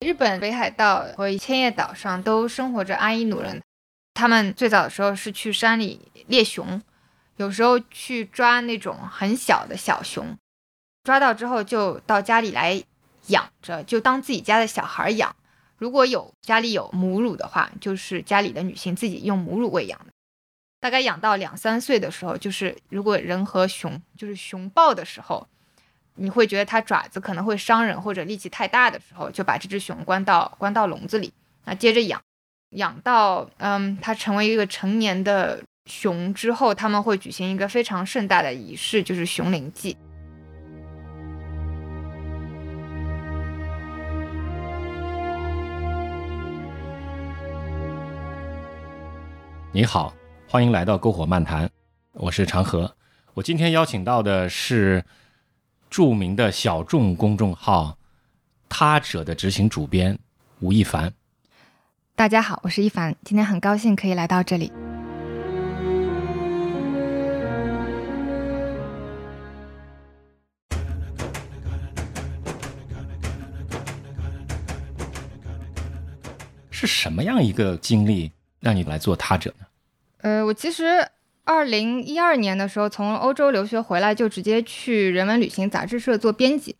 日本北海道和千叶岛上都生活着阿伊努人，他们最早的时候是去山里猎熊，有时候去抓那种很小的小熊，抓到之后就到家里来养着，就当自己家的小孩养。如果有家里有母乳的话，就是家里的女性自己用母乳喂养。大概养到两三岁的时候，就是如果人和熊就是熊抱的时候。你会觉得它爪子可能会伤人，或者力气太大的时候，就把这只熊关到关到笼子里，那接着养，养到嗯它成为一个成年的熊之后，他们会举行一个非常盛大的仪式，就是熊灵祭。你好，欢迎来到篝火漫谈，我是长河，我今天邀请到的是。著名的小众公众号“他者”的执行主编吴亦凡。大家好，我是一凡，今天很高兴可以来到这里。是什么样一个经历让你来做他者呢？呃，我其实。二零一二年的时候，从欧洲留学回来，就直接去人文旅行杂志社做编辑。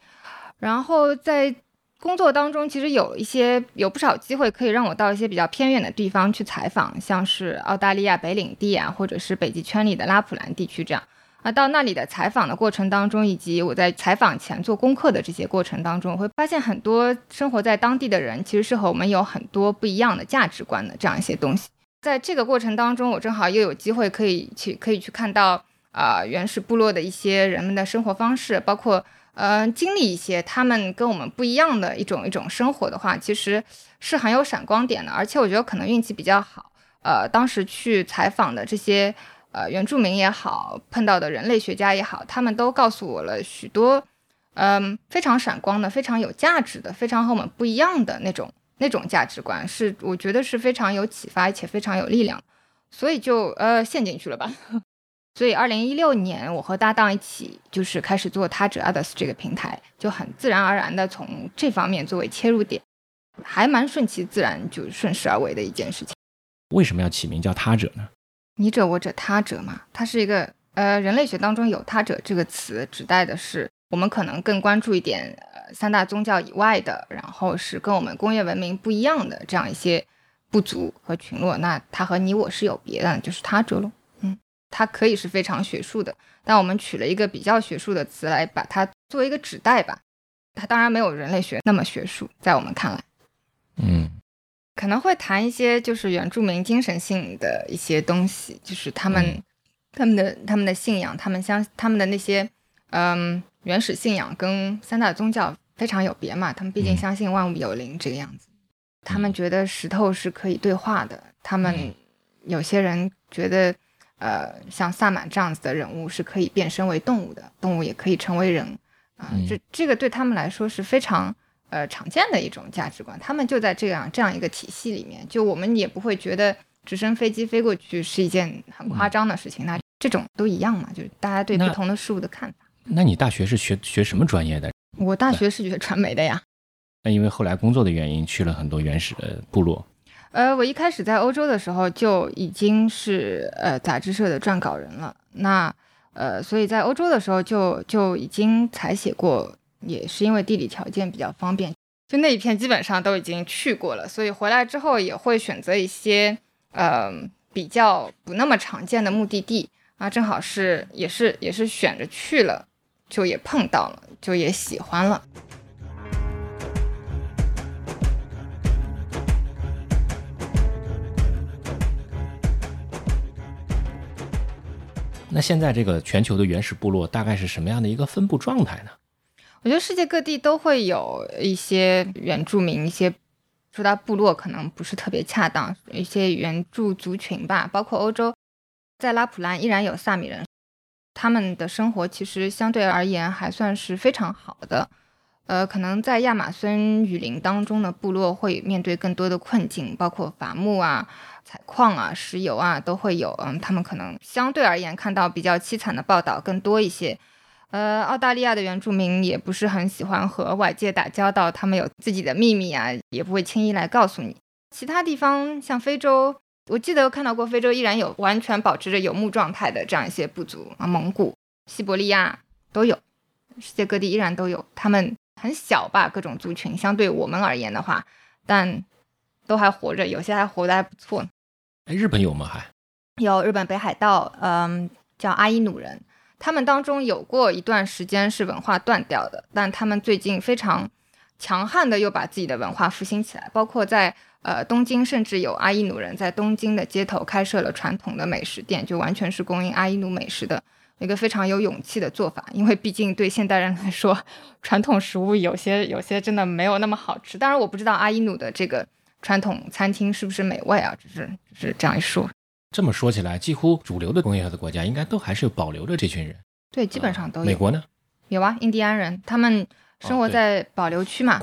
然后在工作当中，其实有一些有不少机会可以让我到一些比较偏远的地方去采访，像是澳大利亚北领地啊，或者是北极圈里的拉普兰地区这样。啊，到那里的采访的过程当中，以及我在采访前做功课的这些过程当中，我会发现很多生活在当地的人，其实是和我们有很多不一样的价值观的这样一些东西。在这个过程当中，我正好又有机会可以去可以去看到啊原始部落的一些人们的生活方式，包括呃经历一些他们跟我们不一样的一种一种生活的话，其实是很有闪光点的。而且我觉得可能运气比较好，呃，当时去采访的这些呃原住民也好，碰到的人类学家也好，他们都告诉我了许多嗯非常闪光的、非常有价值的、非常和我们不一样的那种。那种价值观是我觉得是非常有启发且非常有力量，所以就呃陷进去了吧。所以二零一六年我和搭档一起就是开始做他者 others 这个平台，就很自然而然的从这方面作为切入点，还蛮顺其自然就顺势而为的一件事情。为什么要起名叫他者呢？你者我者他者嘛，它是一个呃人类学当中有他者这个词指代的是我们可能更关注一点。三大宗教以外的，然后是跟我们工业文明不一样的这样一些部族和群落，那它和你我是有别的，就是他者喽。嗯，它可以是非常学术的，但我们取了一个比较学术的词来把它作为一个指代吧。它当然没有人类学那么学术，在我们看来，嗯，可能会谈一些就是原住民精神性的一些东西，就是他们他们的他们的信仰，他们相他们的那些嗯。原始信仰跟三大宗教非常有别嘛，他们毕竟相信万物有灵这个样子。他们觉得石头是可以对话的，他们有些人觉得，呃，像萨满这样子的人物是可以变身为动物的，动物也可以成为人啊。这这个对他们来说是非常呃常见的一种价值观。他们就在这样这样一个体系里面，就我们也不会觉得直升飞机飞过去是一件很夸张的事情。那这种都一样嘛，就是大家对不同的事物的看法。那你大学是学学什么专业的？我大学是学传媒的呀。那因为后来工作的原因，去了很多原始的部落。呃，我一开始在欧洲的时候就已经是呃杂志社的撰稿人了。那呃，所以在欧洲的时候就就已经采写过，也是因为地理条件比较方便，就那一片基本上都已经去过了。所以回来之后也会选择一些呃比较不那么常见的目的地啊，正好是也是也是选着去了。就也碰到了，就也喜欢了。那现在这个全球的原始部落大概是什么样的一个分布状态呢？我觉得世界各地都会有一些原住民，一些说到部落可能不是特别恰当，一些原住族群吧，包括欧洲，在拉普兰依然有萨米人。他们的生活其实相对而言还算是非常好的，呃，可能在亚马孙雨林当中的部落会面对更多的困境，包括伐木啊、采矿啊、石油啊都会有，嗯，他们可能相对而言看到比较凄惨的报道更多一些，呃，澳大利亚的原住民也不是很喜欢和外界打交道，他们有自己的秘密啊，也不会轻易来告诉你。其他地方像非洲，我记得看到过非洲依然有完全保持着游牧状态的这样一些部族啊，蒙古、西伯利亚都有，世界各地依然都有。他们很小吧，各种族群相对我们而言的话，但都还活着，有些还活得还不错。哎，日本有吗？还有日本北海道，嗯，叫阿伊努人。他们当中有过一段时间是文化断掉的，但他们最近非常强悍的又把自己的文化复兴起来，包括在呃东京，甚至有阿伊努人在东京的街头开设了传统的美食店，就完全是供应阿伊努美食的一个非常有勇气的做法。因为毕竟对现代人来说，传统食物有些有些真的没有那么好吃。当然，我不知道阿伊努的这个传统餐厅是不是美味啊，只是只是这样一说。这么说起来，几乎主流的工业化的国家应该都还是保留着这群人。对，基本上都有。美国呢？有啊，印第安人，他们生活在保留区嘛。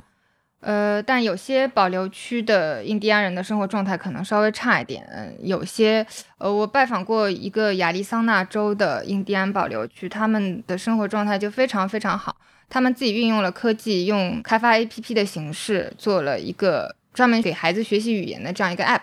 呃，但有些保留区的印第安人的生活状态可能稍微差一点。有些，呃，我拜访过一个亚利桑那州的印第安保留区，他们的生活状态就非常非常好。他们自己运用了科技，用开发 APP 的形式做了一个专门给孩子学习语言的这样一个 App。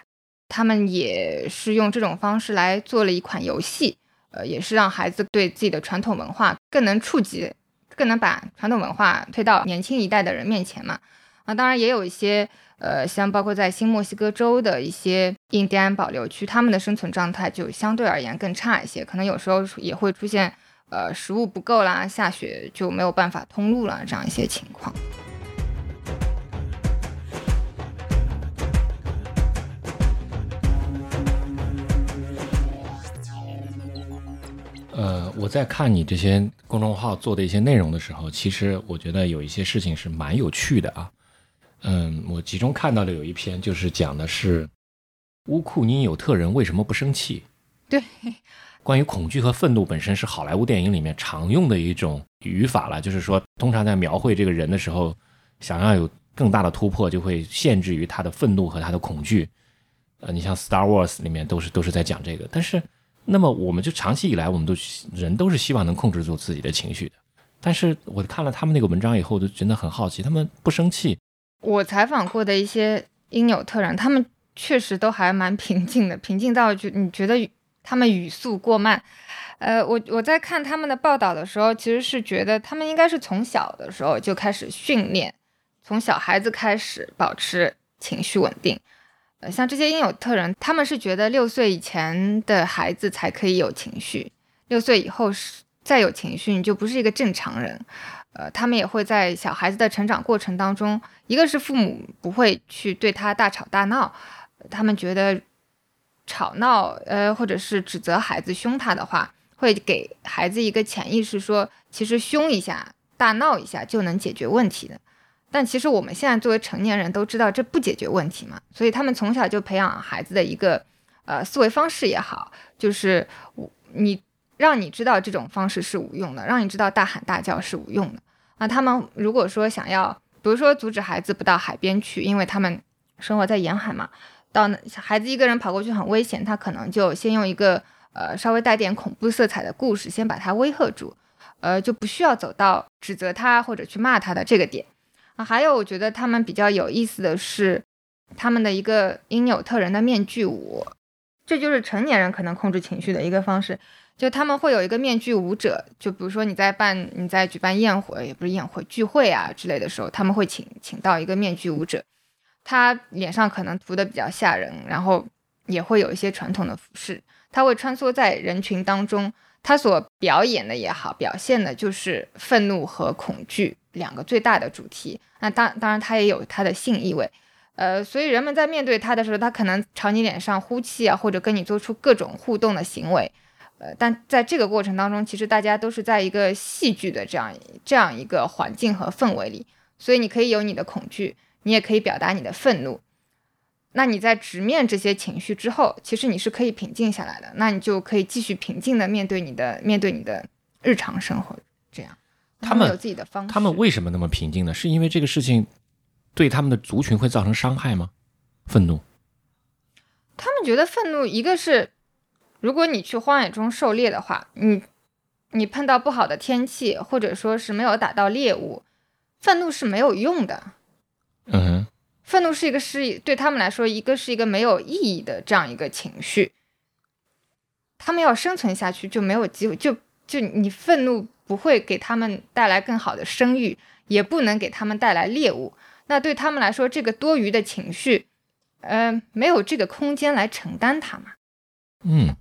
他们也是用这种方式来做了一款游戏，呃，也是让孩子对自己的传统文化更能触及，更能把传统文化推到年轻一代的人面前嘛。啊，当然也有一些，呃，像包括在新墨西哥州的一些印第安保留区，他们的生存状态就相对而言更差一些，可能有时候也会出现，呃，食物不够啦，下雪就没有办法通路了这样一些情况。呃，我在看你这些公众号做的一些内容的时候，其实我觉得有一些事情是蛮有趣的啊。嗯，我集中看到的有一篇就是讲的是乌库尼纽特人为什么不生气。对，关于恐惧和愤怒本身是好莱坞电影里面常用的一种语法了，就是说通常在描绘这个人的时候，想要有更大的突破，就会限制于他的愤怒和他的恐惧。呃，你像《Star Wars》里面都是都是在讲这个，但是。那么，我们就长期以来，我们都人都是希望能控制住自己的情绪的。但是我看了他们那个文章以后，就觉得很好奇，他们不生气。我采访过的一些因纽特人，他们确实都还蛮平静的，平静到就你觉得他们语速过慢。呃，我我在看他们的报道的时候，其实是觉得他们应该是从小的时候就开始训练，从小孩子开始保持情绪稳定。呃像这些因纽特人，他们是觉得六岁以前的孩子才可以有情绪，六岁以后是再有情绪，你就不是一个正常人。呃，他们也会在小孩子的成长过程当中，一个是父母不会去对他大吵大闹，他们觉得吵闹，呃，或者是指责孩子凶他的话，会给孩子一个潜意识，说其实凶一下、大闹一下就能解决问题的。但其实我们现在作为成年人都知道这不解决问题嘛，所以他们从小就培养孩子的一个呃思维方式也好，就是我你让你知道这种方式是无用的，让你知道大喊大叫是无用的。那他们如果说想要，比如说阻止孩子不到海边去，因为他们生活在沿海嘛，到孩子一个人跑过去很危险，他可能就先用一个呃稍微带点恐怖色彩的故事先把他威吓住，呃就不需要走到指责他或者去骂他的这个点。啊，还有我觉得他们比较有意思的是，他们的一个因纽特人的面具舞，这就是成年人可能控制情绪的一个方式。就他们会有一个面具舞者，就比如说你在办你在举办宴会，也不是宴会聚会啊之类的时候，他们会请请到一个面具舞者，他脸上可能涂的比较吓人，然后也会有一些传统的服饰，他会穿梭在人群当中，他所表演的也好，表现的就是愤怒和恐惧。两个最大的主题，那当当然他也有他的性意味，呃，所以人们在面对他的时候，他可能朝你脸上呼气啊，或者跟你做出各种互动的行为，呃，但在这个过程当中，其实大家都是在一个戏剧的这样这样一个环境和氛围里，所以你可以有你的恐惧，你也可以表达你的愤怒，那你在直面这些情绪之后，其实你是可以平静下来的，那你就可以继续平静的面对你的面对你的日常生活，这样。他们有自己的方式。他们为什么那么平静呢？是因为这个事情对他们的族群会造成伤害吗？愤怒？他们觉得愤怒，一个是如果你去荒野中狩猎的话，你你碰到不好的天气，或者说是没有打到猎物，愤怒是没有用的。嗯，愤怒是一个是对他们来说，一个是一个没有意义的这样一个情绪。他们要生存下去就没有机会，就就你愤怒不会给他们带来更好的生育，也不能给他们带来猎物。那对他们来说，这个多余的情绪，呃，没有这个空间来承担它嘛。嗯，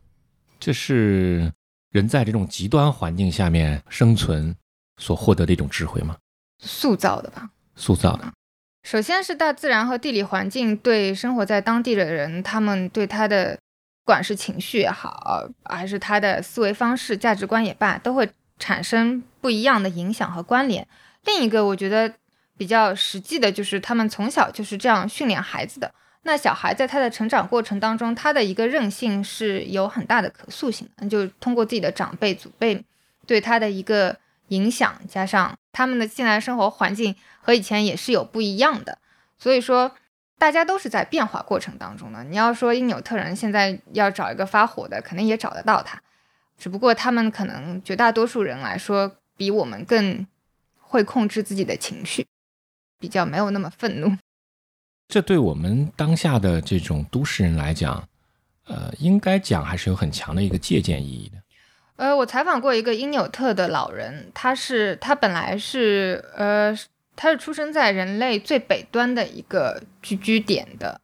这是人在这种极端环境下面生存所获得的一种智慧吗？塑造的吧，塑造的。首先是大自然和地理环境对生活在当地的人，他们对他的不管是情绪也好，还是他的思维方式、价值观也罢，都会产生不一样的影响和关联。另一个，我觉得比较实际的就是他们从小就是这样训练孩子的。那小孩在他的成长过程当中，他的一个韧性是有很大的可塑性的，就通过自己的长辈、祖辈对他的一个影响，加上他们的现在生活环境和以前也是有不一样的，所以说大家都是在变化过程当中的。你要说因纽特人现在要找一个发火的，肯定也找得到他，只不过他们可能绝大多数人来说，比我们更会控制自己的情绪，比较没有那么愤怒。这对我们当下的这种都市人来讲，呃，应该讲还是有很强的一个借鉴意义的。呃，我采访过一个因纽特的老人，他是他本来是呃，他是出生在人类最北端的一个聚居点的，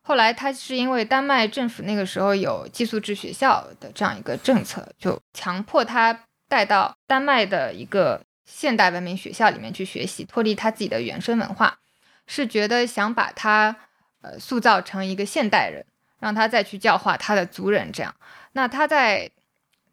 后来他是因为丹麦政府那个时候有寄宿制学校的这样一个政策，就强迫他带到丹麦的一个现代文明学校里面去学习，脱离他自己的原生文化。是觉得想把他，呃，塑造成一个现代人，让他再去教化他的族人，这样。那他在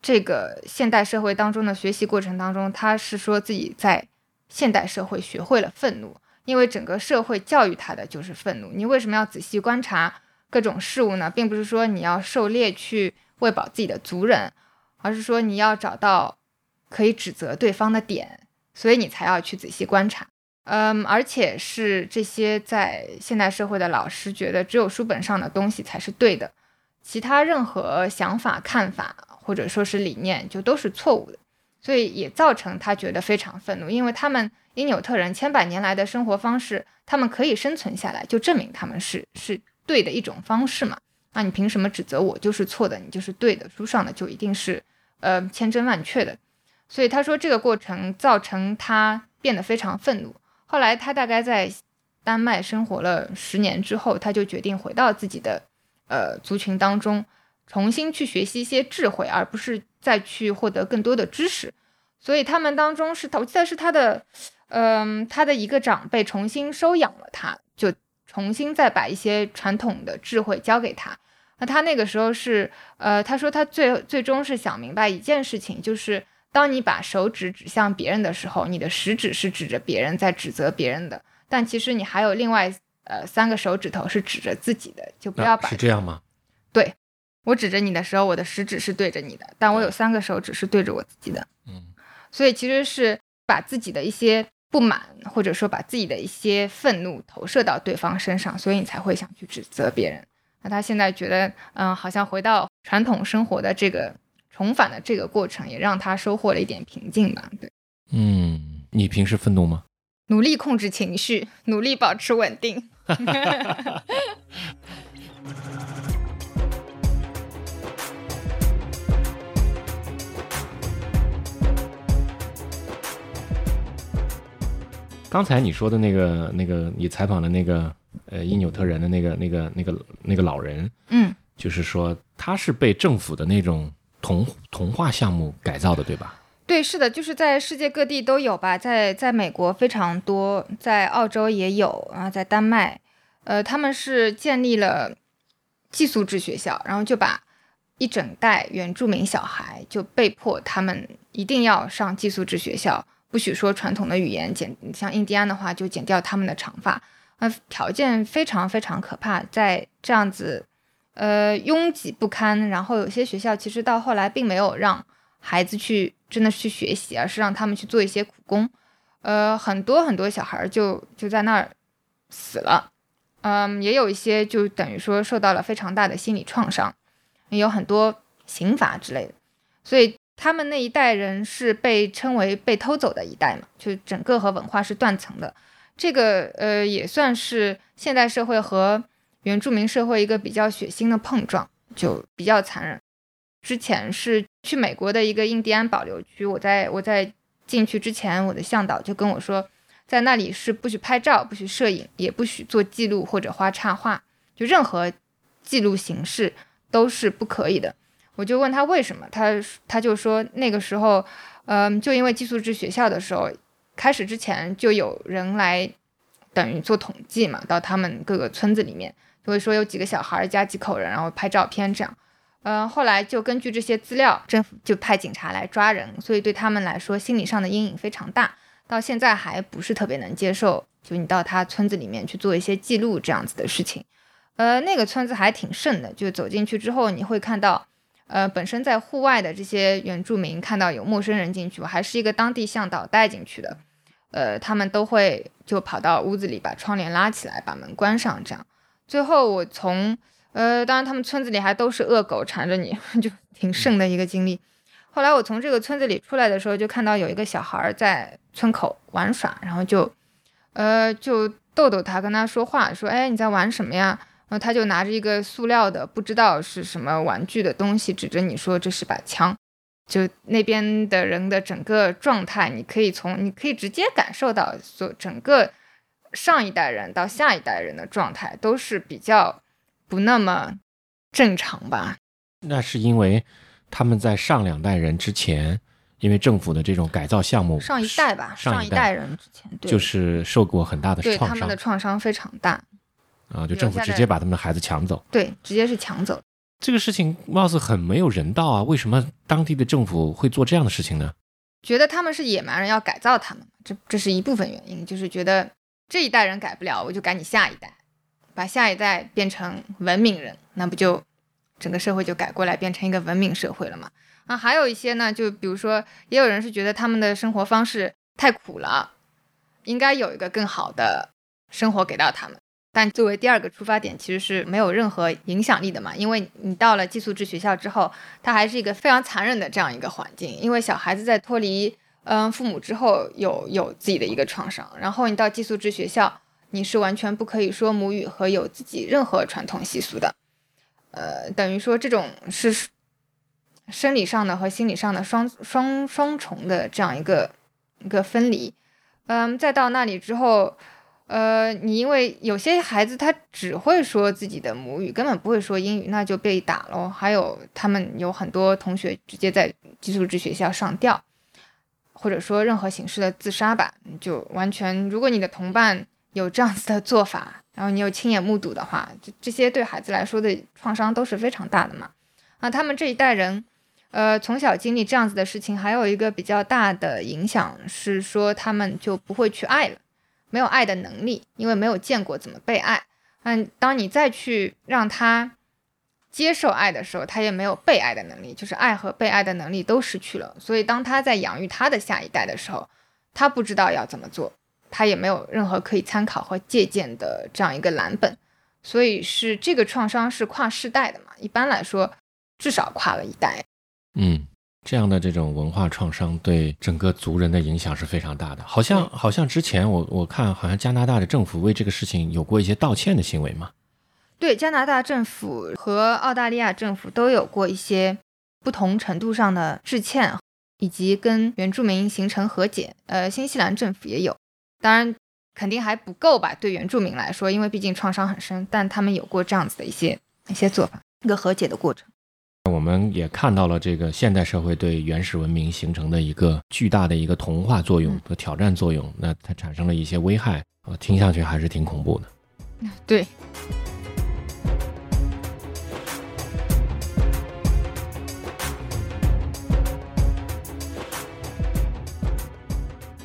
这个现代社会当中的学习过程当中，他是说自己在现代社会学会了愤怒，因为整个社会教育他的就是愤怒。你为什么要仔细观察各种事物呢？并不是说你要狩猎去喂饱自己的族人，而是说你要找到可以指责对方的点，所以你才要去仔细观察。嗯，而且是这些在现代社会的老师觉得只有书本上的东西才是对的，其他任何想法、看法或者说是理念就都是错误的，所以也造成他觉得非常愤怒，因为他们因纽特人千百年来的生活方式，他们可以生存下来，就证明他们是是对的一种方式嘛。那你凭什么指责我就是错的，你就是对的？书上的就一定是呃千真万确的，所以他说这个过程造成他变得非常愤怒。后来他大概在丹麦生活了十年之后，他就决定回到自己的呃族群当中，重新去学习一些智慧，而不是再去获得更多的知识。所以他们当中是，我记得是他的，嗯，他的一个长辈重新收养了他，就重新再把一些传统的智慧教给他。那他那个时候是，呃，他说他最最终是想明白一件事情，就是。当你把手指指向别人的时候，你的食指是指着别人，在指责别人的。但其实你还有另外呃三个手指头是指着自己的，就不要把是这样吗？对，我指着你的时候，我的食指是对着你的，但我有三个手指是对着我自己的。嗯，所以其实是把自己的一些不满，或者说把自己的一些愤怒投射到对方身上，所以你才会想去指责别人。那他现在觉得，嗯，好像回到传统生活的这个。重返的这个过程也让他收获了一点平静吧。对，嗯，你平时愤怒吗？努力控制情绪，努力保持稳定。刚才你说的那个、那个，你采访的那个，呃，因纽特人的那个、那个、那个、那个老人，嗯，就是说他是被政府的那种。童童话项目改造的，对吧？对，是的，就是在世界各地都有吧，在在美国非常多，在澳洲也有啊，在丹麦，呃，他们是建立了寄宿制学校，然后就把一整代原住民小孩就被迫他们一定要上寄宿制学校，不许说传统的语言，剪像印第安的话就剪掉他们的长发，呃，条件非常非常可怕，在这样子。呃，拥挤不堪，然后有些学校其实到后来并没有让孩子去真的去学习，而是让他们去做一些苦工。呃，很多很多小孩就就在那儿死了。嗯，也有一些就等于说受到了非常大的心理创伤，有很多刑罚之类的。所以他们那一代人是被称为被偷走的一代嘛，就整个和文化是断层的。这个呃也算是现代社会和原住民社会一个比较血腥的碰撞，就比较残忍。之前是去美国的一个印第安保留区，我在我在进去之前，我的向导就跟我说，在那里是不许拍照、不许摄影，也不许做记录或者画插画，就任何记录形式都是不可以的。我就问他为什么，他他就说那个时候，嗯，就因为寄宿制学校的时候，开始之前就有人来等于做统计嘛，到他们各个村子里面，就会说有几个小孩加几口人，然后拍照片这样，嗯，后来就根据这些资料，政府就派警察来抓人，所以对他们来说心理上的阴影非常大，到现在还不是特别能接受，就你到他村子里面去做一些记录这样子的事情，呃，那个村子还挺盛的，就走进去之后你会看到。呃，本身在户外的这些原住民看到有陌生人进去，还是一个当地向导带进去的，呃，他们都会就跑到屋子里把窗帘拉起来，把门关上，这样。最后我从呃，当然他们村子里还都是恶狗缠着你，就挺盛的一个经历。后来我从这个村子里出来的时候，就看到有一个小孩在村口玩耍，然后就呃就逗逗他，跟他说话，说，哎，你在玩什么呀？然后他就拿着一个塑料的不知道是什么玩具的东西，指着你说这是把枪。就那边的人的整个状态，你可以从你可以直接感受到，所整个上一代人到下一代人的状态都是比较不那么正常吧？那是因为他们在上两代人之前，因为政府的这种改造项目，上一代吧，上一代人之前就是受过很大的创伤，对他们的创伤非常大。啊！就政府直接把他们的孩子抢走，对，直接是抢走。这个事情貌似很没有人道啊！为什么当地的政府会做这样的事情呢？觉得他们是野蛮人，要改造他们，这这是一部分原因。就是觉得这一代人改不了，我就改你下一代，把下一代变成文明人，那不就整个社会就改过来，变成一个文明社会了吗？啊，还有一些呢，就比如说，也有人是觉得他们的生活方式太苦了，应该有一个更好的生活给到他们。但作为第二个出发点，其实是没有任何影响力的嘛，因为你到了寄宿制学校之后，它还是一个非常残忍的这样一个环境，因为小孩子在脱离嗯父母之后，有有自己的一个创伤，然后你到寄宿制学校，你是完全不可以说母语和有自己任何传统习俗的，呃，等于说这种是生理上的和心理上的双双双重的这样一个一个分离，嗯，再到那里之后。呃，你因为有些孩子他只会说自己的母语，根本不会说英语，那就被打喽。还有他们有很多同学直接在寄宿制学校上吊，或者说任何形式的自杀吧，就完全。如果你的同伴有这样子的做法，然后你有亲眼目睹的话，这这些对孩子来说的创伤都是非常大的嘛。啊，他们这一代人，呃，从小经历这样子的事情，还有一个比较大的影响是说，他们就不会去爱了。没有爱的能力，因为没有见过怎么被爱。嗯，当你再去让他接受爱的时候，他也没有被爱的能力，就是爱和被爱的能力都失去了。所以，当他在养育他的下一代的时候，他不知道要怎么做，他也没有任何可以参考和借鉴的这样一个蓝本。所以，是这个创伤是跨世代的嘛？一般来说，至少跨了一代。嗯。这样的这种文化创伤对整个族人的影响是非常大的。好像好像之前我我看好像加拿大的政府为这个事情有过一些道歉的行为嘛？对，加拿大政府和澳大利亚政府都有过一些不同程度上的致歉，以及跟原住民形成和解。呃，新西兰政府也有，当然肯定还不够吧？对原住民来说，因为毕竟创伤很深，但他们有过这样子的一些一些做法，一个和解的过程。我们也看到了这个现代社会对原始文明形成的一个巨大的一个同化作用和挑战作用，那它产生了一些危害，呃，听下去还是挺恐怖的。对。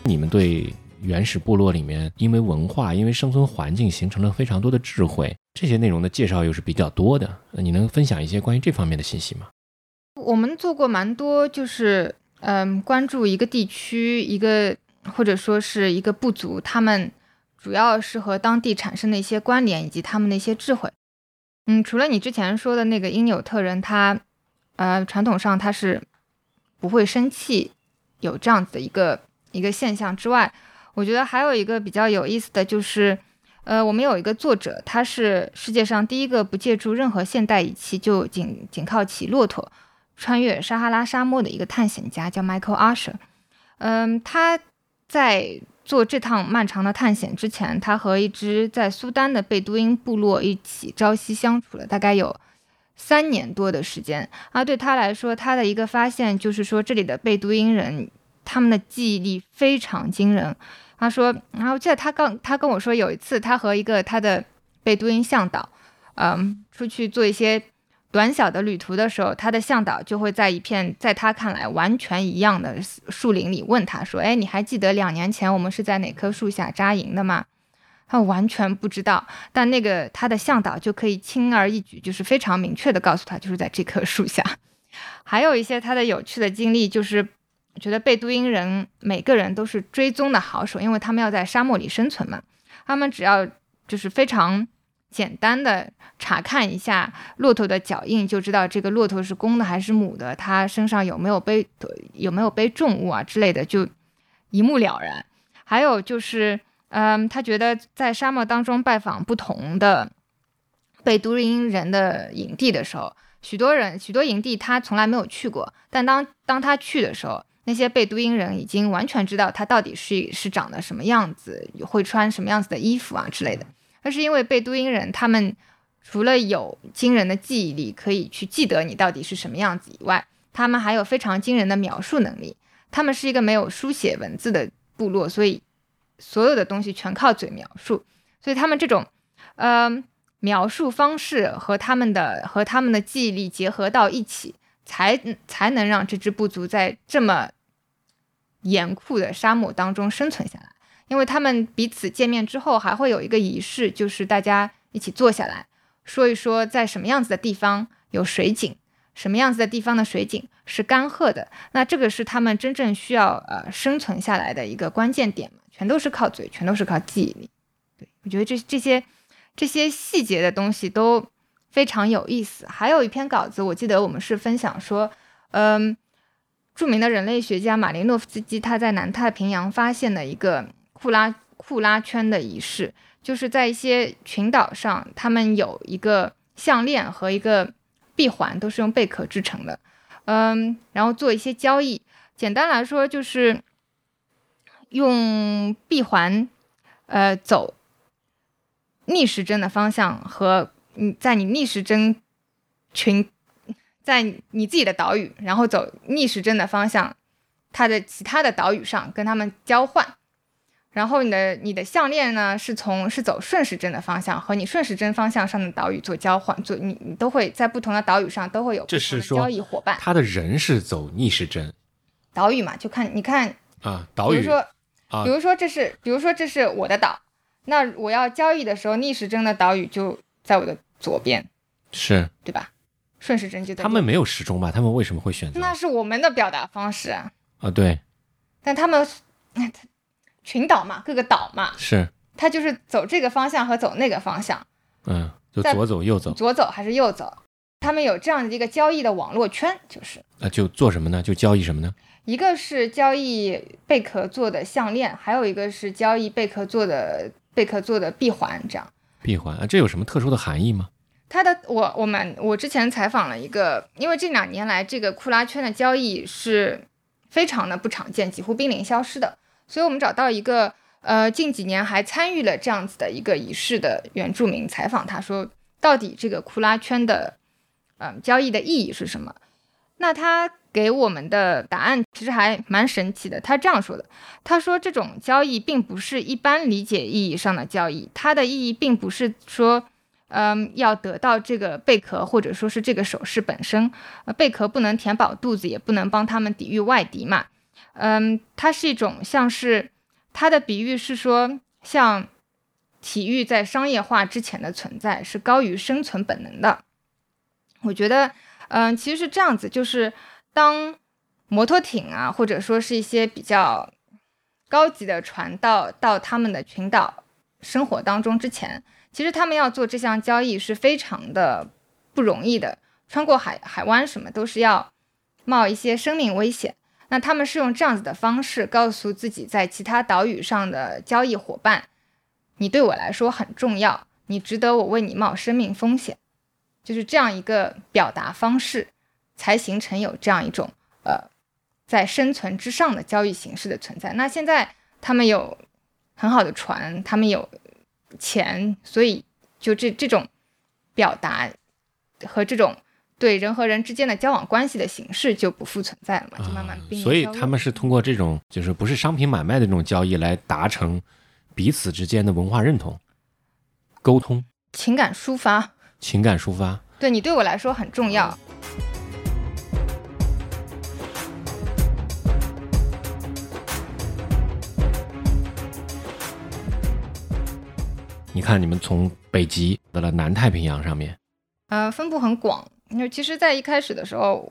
你们对？原始部落里面，因为文化，因为生存环境，形成了非常多的智慧。这些内容的介绍又是比较多的，你能分享一些关于这方面的信息吗？我们做过蛮多，就是嗯，关注一个地区，一个或者说是一个部族，他们主要是和当地产生的一些关联，以及他们的一些智慧。嗯，除了你之前说的那个因纽特人，他呃传统上他是。不会生气，有这样子的一个一个现象之外，我觉得还有一个比较有意思的就是，呃，我们有一个作者，他是世界上第一个不借助任何现代仪器就仅仅靠骑骆驼穿越撒哈拉沙漠的一个探险家，叫 Michael Asher。嗯，他在做这趟漫长的探险之前，他和一只在苏丹的贝都因部落一起朝夕相处了大概有三年多的时间。而对他来说，他的一个发现就是说，这里的贝都因人他们的记忆力非常惊人。他说，然后记得他刚他跟我说，有一次他和一个他的贝都因向导，嗯，出去做一些。短小的旅途的时候，他的向导就会在一片在他看来完全一样的树林里问他说：“哎，你还记得两年前我们是在哪棵树下扎营的吗？”他完全不知道，但那个他的向导就可以轻而易举，就是非常明确的告诉他，就是在这棵树下。还有一些他的有趣的经历，就是觉得贝都因人每个人都是追踪的好手，因为他们要在沙漠里生存嘛，他们只要就是非常。简单的查看一下骆驼的脚印，就知道这个骆驼是公的还是母的，它身上有没有背有没有背重物啊之类的，就一目了然。还有就是，嗯，他觉得在沙漠当中拜访不同的贝都因人的营地的时候，许多人许多营地他从来没有去过，但当当他去的时候，那些贝都因人已经完全知道他到底是是长得什么样子，会穿什么样子的衣服啊之类的。那是因为贝都因人，他们除了有惊人的记忆力，可以去记得你到底是什么样子以外，他们还有非常惊人的描述能力。他们是一个没有书写文字的部落，所以所有的东西全靠嘴描述。所以他们这种，呃，描述方式和他们的和他们的记忆力结合到一起，才才能让这支部族在这么严酷的沙漠当中生存下来。因为他们彼此见面之后，还会有一个仪式，就是大家一起坐下来说一说，在什么样子的地方有水井，什么样子的地方的水井是干涸的。那这个是他们真正需要呃生存下来的一个关键点嘛？全都是靠嘴，全都是靠记忆力。对我觉得这这些这些细节的东西都非常有意思。还有一篇稿子，我记得我们是分享说，嗯，著名的人类学家马林诺夫斯基他在南太平洋发现了一个。库拉库拉圈的仪式，就是在一些群岛上，他们有一个项链和一个闭环，都是用贝壳制成的。嗯，然后做一些交易。简单来说，就是用闭环，呃，走逆时针的方向和你在你逆时针群，在你自己的岛屿，然后走逆时针的方向，它的其他的岛屿上跟他们交换。然后你的你的项链呢，是从是走顺时针的方向，和你顺时针方向上的岛屿做交换，做你你都会在不同的岛屿上都会有这是交易伙伴。他的人是走逆时针，岛屿嘛，就看你看啊，岛屿。比如说，比如说这是，比如说这是我的岛，那我要交易的时候，逆时针的岛屿就在我的左边，是对吧？顺时针就在。他们没有时钟吧？他们为什么会选择？那是我们的表达方式啊。啊，对。但他们，他。群岛嘛，各个岛嘛，是他就是走这个方向和走那个方向，嗯，就左走右走，左走还是右走？他们有这样的一个交易的网络圈，就是啊，就做什么呢？就交易什么呢？一个是交易贝壳做的项链，还有一个是交易贝壳做的贝壳做的闭环，这样。闭环啊，这有什么特殊的含义吗？它的我我们我之前采访了一个，因为这两年来这个库拉圈的交易是非常的不常见，几乎濒临消失的。所以我们找到一个，呃，近几年还参与了这样子的一个仪式的原住民，采访他说，到底这个库拉圈的，嗯，交易的意义是什么？那他给我们的答案其实还蛮神奇的。他这样说的，他说这种交易并不是一般理解意义上的交易，它的意义并不是说，嗯，要得到这个贝壳或者说是这个首饰本身，呃，贝壳不能填饱肚子，也不能帮他们抵御外敌嘛。嗯，它是一种像是，它的比喻是说，像体育在商业化之前的存在是高于生存本能的。我觉得，嗯，其实是这样子，就是当摩托艇啊，或者说是一些比较高级的船到到他们的群岛生活当中之前，其实他们要做这项交易是非常的不容易的，穿过海海湾什么都是要。冒一些生命危险。那他们是用这样子的方式告诉自己在其他岛屿上的交易伙伴：“你对我来说很重要，你值得我为你冒生命风险。”就是这样一个表达方式，才形成有这样一种呃，在生存之上的交易形式的存在。那现在他们有很好的船，他们有钱，所以就这这种表达和这种。对人和人之间的交往关系的形式就不复存在了嘛，就慢慢冰所以他们是通过这种就是不是商品买卖的这种交易来达成彼此之间的文化认同、沟通、情感抒发、情感抒发。对你对我来说很重要。你看，你们从北极到了南太平洋上面，呃，分布很广。就其实，在一开始的时候，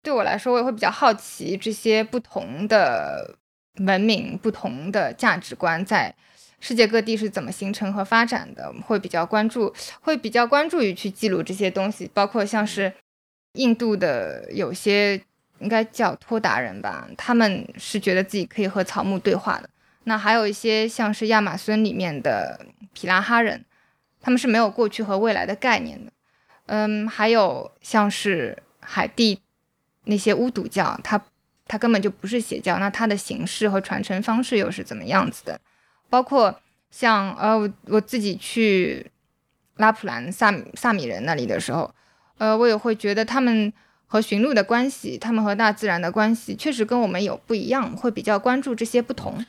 对我来说，我也会比较好奇这些不同的文明、不同的价值观在世界各地是怎么形成和发展的，会比较关注，会比较关注于去记录这些东西，包括像是印度的有些应该叫托达人吧，他们是觉得自己可以和草木对话的。那还有一些像是亚马孙里面的皮拉哈人，他们是没有过去和未来的概念的。嗯，还有像是海地那些巫毒教，它它根本就不是邪教，那它的形式和传承方式又是怎么样子的？包括像呃，我我自己去拉普兰萨萨米人那里的时候，呃，我也会觉得他们和驯鹿的关系，他们和大自然的关系，确实跟我们有不一样，会比较关注这些不同。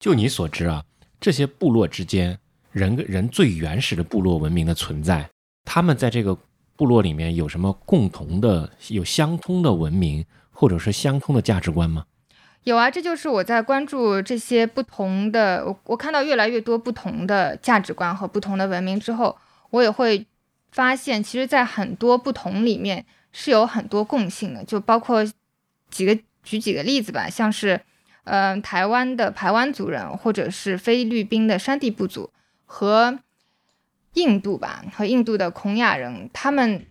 就你所知啊，这些部落之间，人跟人最原始的部落文明的存在，他们在这个。部落里面有什么共同的、有相通的文明，或者是相通的价值观吗？有啊，这就是我在关注这些不同的，我我看到越来越多不同的价值观和不同的文明之后，我也会发现，其实，在很多不同里面是有很多共性的，就包括几个举几个例子吧，像是，嗯，台湾的排湾族人，或者是菲律宾的山地部族和。印度吧，和印度的孔雅人，他们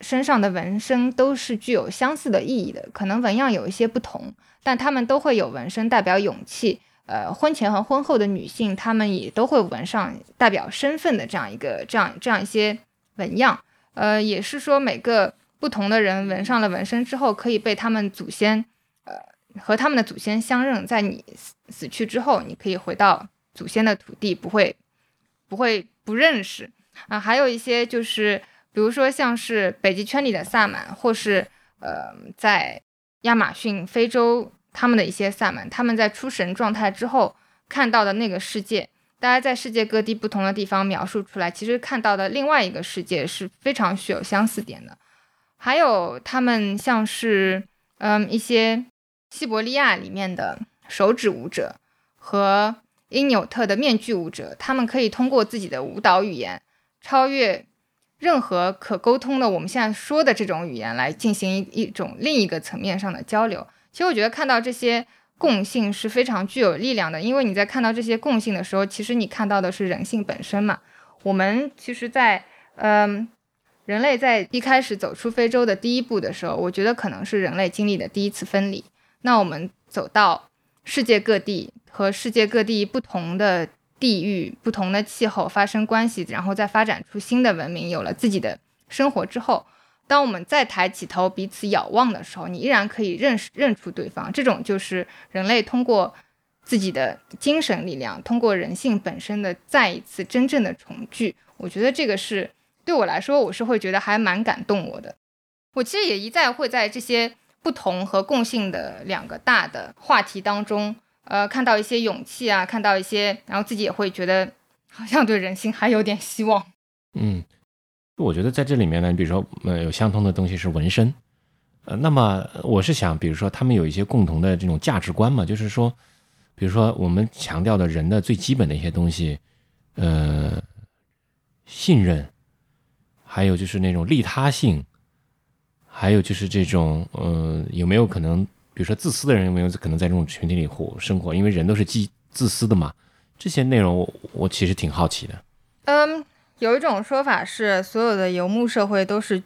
身上的纹身都是具有相似的意义的，可能纹样有一些不同，但他们都会有纹身代表勇气。呃，婚前和婚后的女性，她们也都会纹上代表身份的这样一个这样这样一些纹样。呃，也是说每个不同的人纹上了纹身之后，可以被他们祖先，和他们的祖先相认，在你死死去之后，你可以回到祖先的土地，不会不会。不认识啊，还有一些就是，比如说像是北极圈里的萨满，或是呃，在亚马逊、非洲他们的一些萨满，他们在出神状态之后看到的那个世界，大家在世界各地不同的地方描述出来，其实看到的另外一个世界是非常具有相似点的。还有他们像是嗯一些西伯利亚里面的手指舞者和。因纽特的面具舞者，他们可以通过自己的舞蹈语言，超越任何可沟通的我们现在说的这种语言，来进行一种另一个层面上的交流。其实我觉得看到这些共性是非常具有力量的，因为你在看到这些共性的时候，其实你看到的是人性本身嘛。我们其实，在嗯，人类在一开始走出非洲的第一步的时候，我觉得可能是人类经历的第一次分离。那我们走到世界各地。和世界各地不同的地域、不同的气候发生关系，然后再发展出新的文明，有了自己的生活之后，当我们再抬起头彼此遥望的时候，你依然可以认识、认出对方。这种就是人类通过自己的精神力量，通过人性本身的再一次真正的重聚。我觉得这个是对我来说，我是会觉得还蛮感动我的。我其实也一再会在这些不同和共性的两个大的话题当中。呃，看到一些勇气啊，看到一些，然后自己也会觉得好像对人性还有点希望。嗯，我觉得在这里面呢，比如说呃，有相通的东西是纹身，呃，那么我是想，比如说他们有一些共同的这种价值观嘛，就是说，比如说我们强调的人的最基本的一些东西，呃，信任，还有就是那种利他性，还有就是这种呃，有没有可能？比如说，自私的人有没有可能在这种群体里活生活？因为人都是基自私的嘛。这些内容我我其实挺好奇的。嗯，有一种说法是，所有的游牧社会都是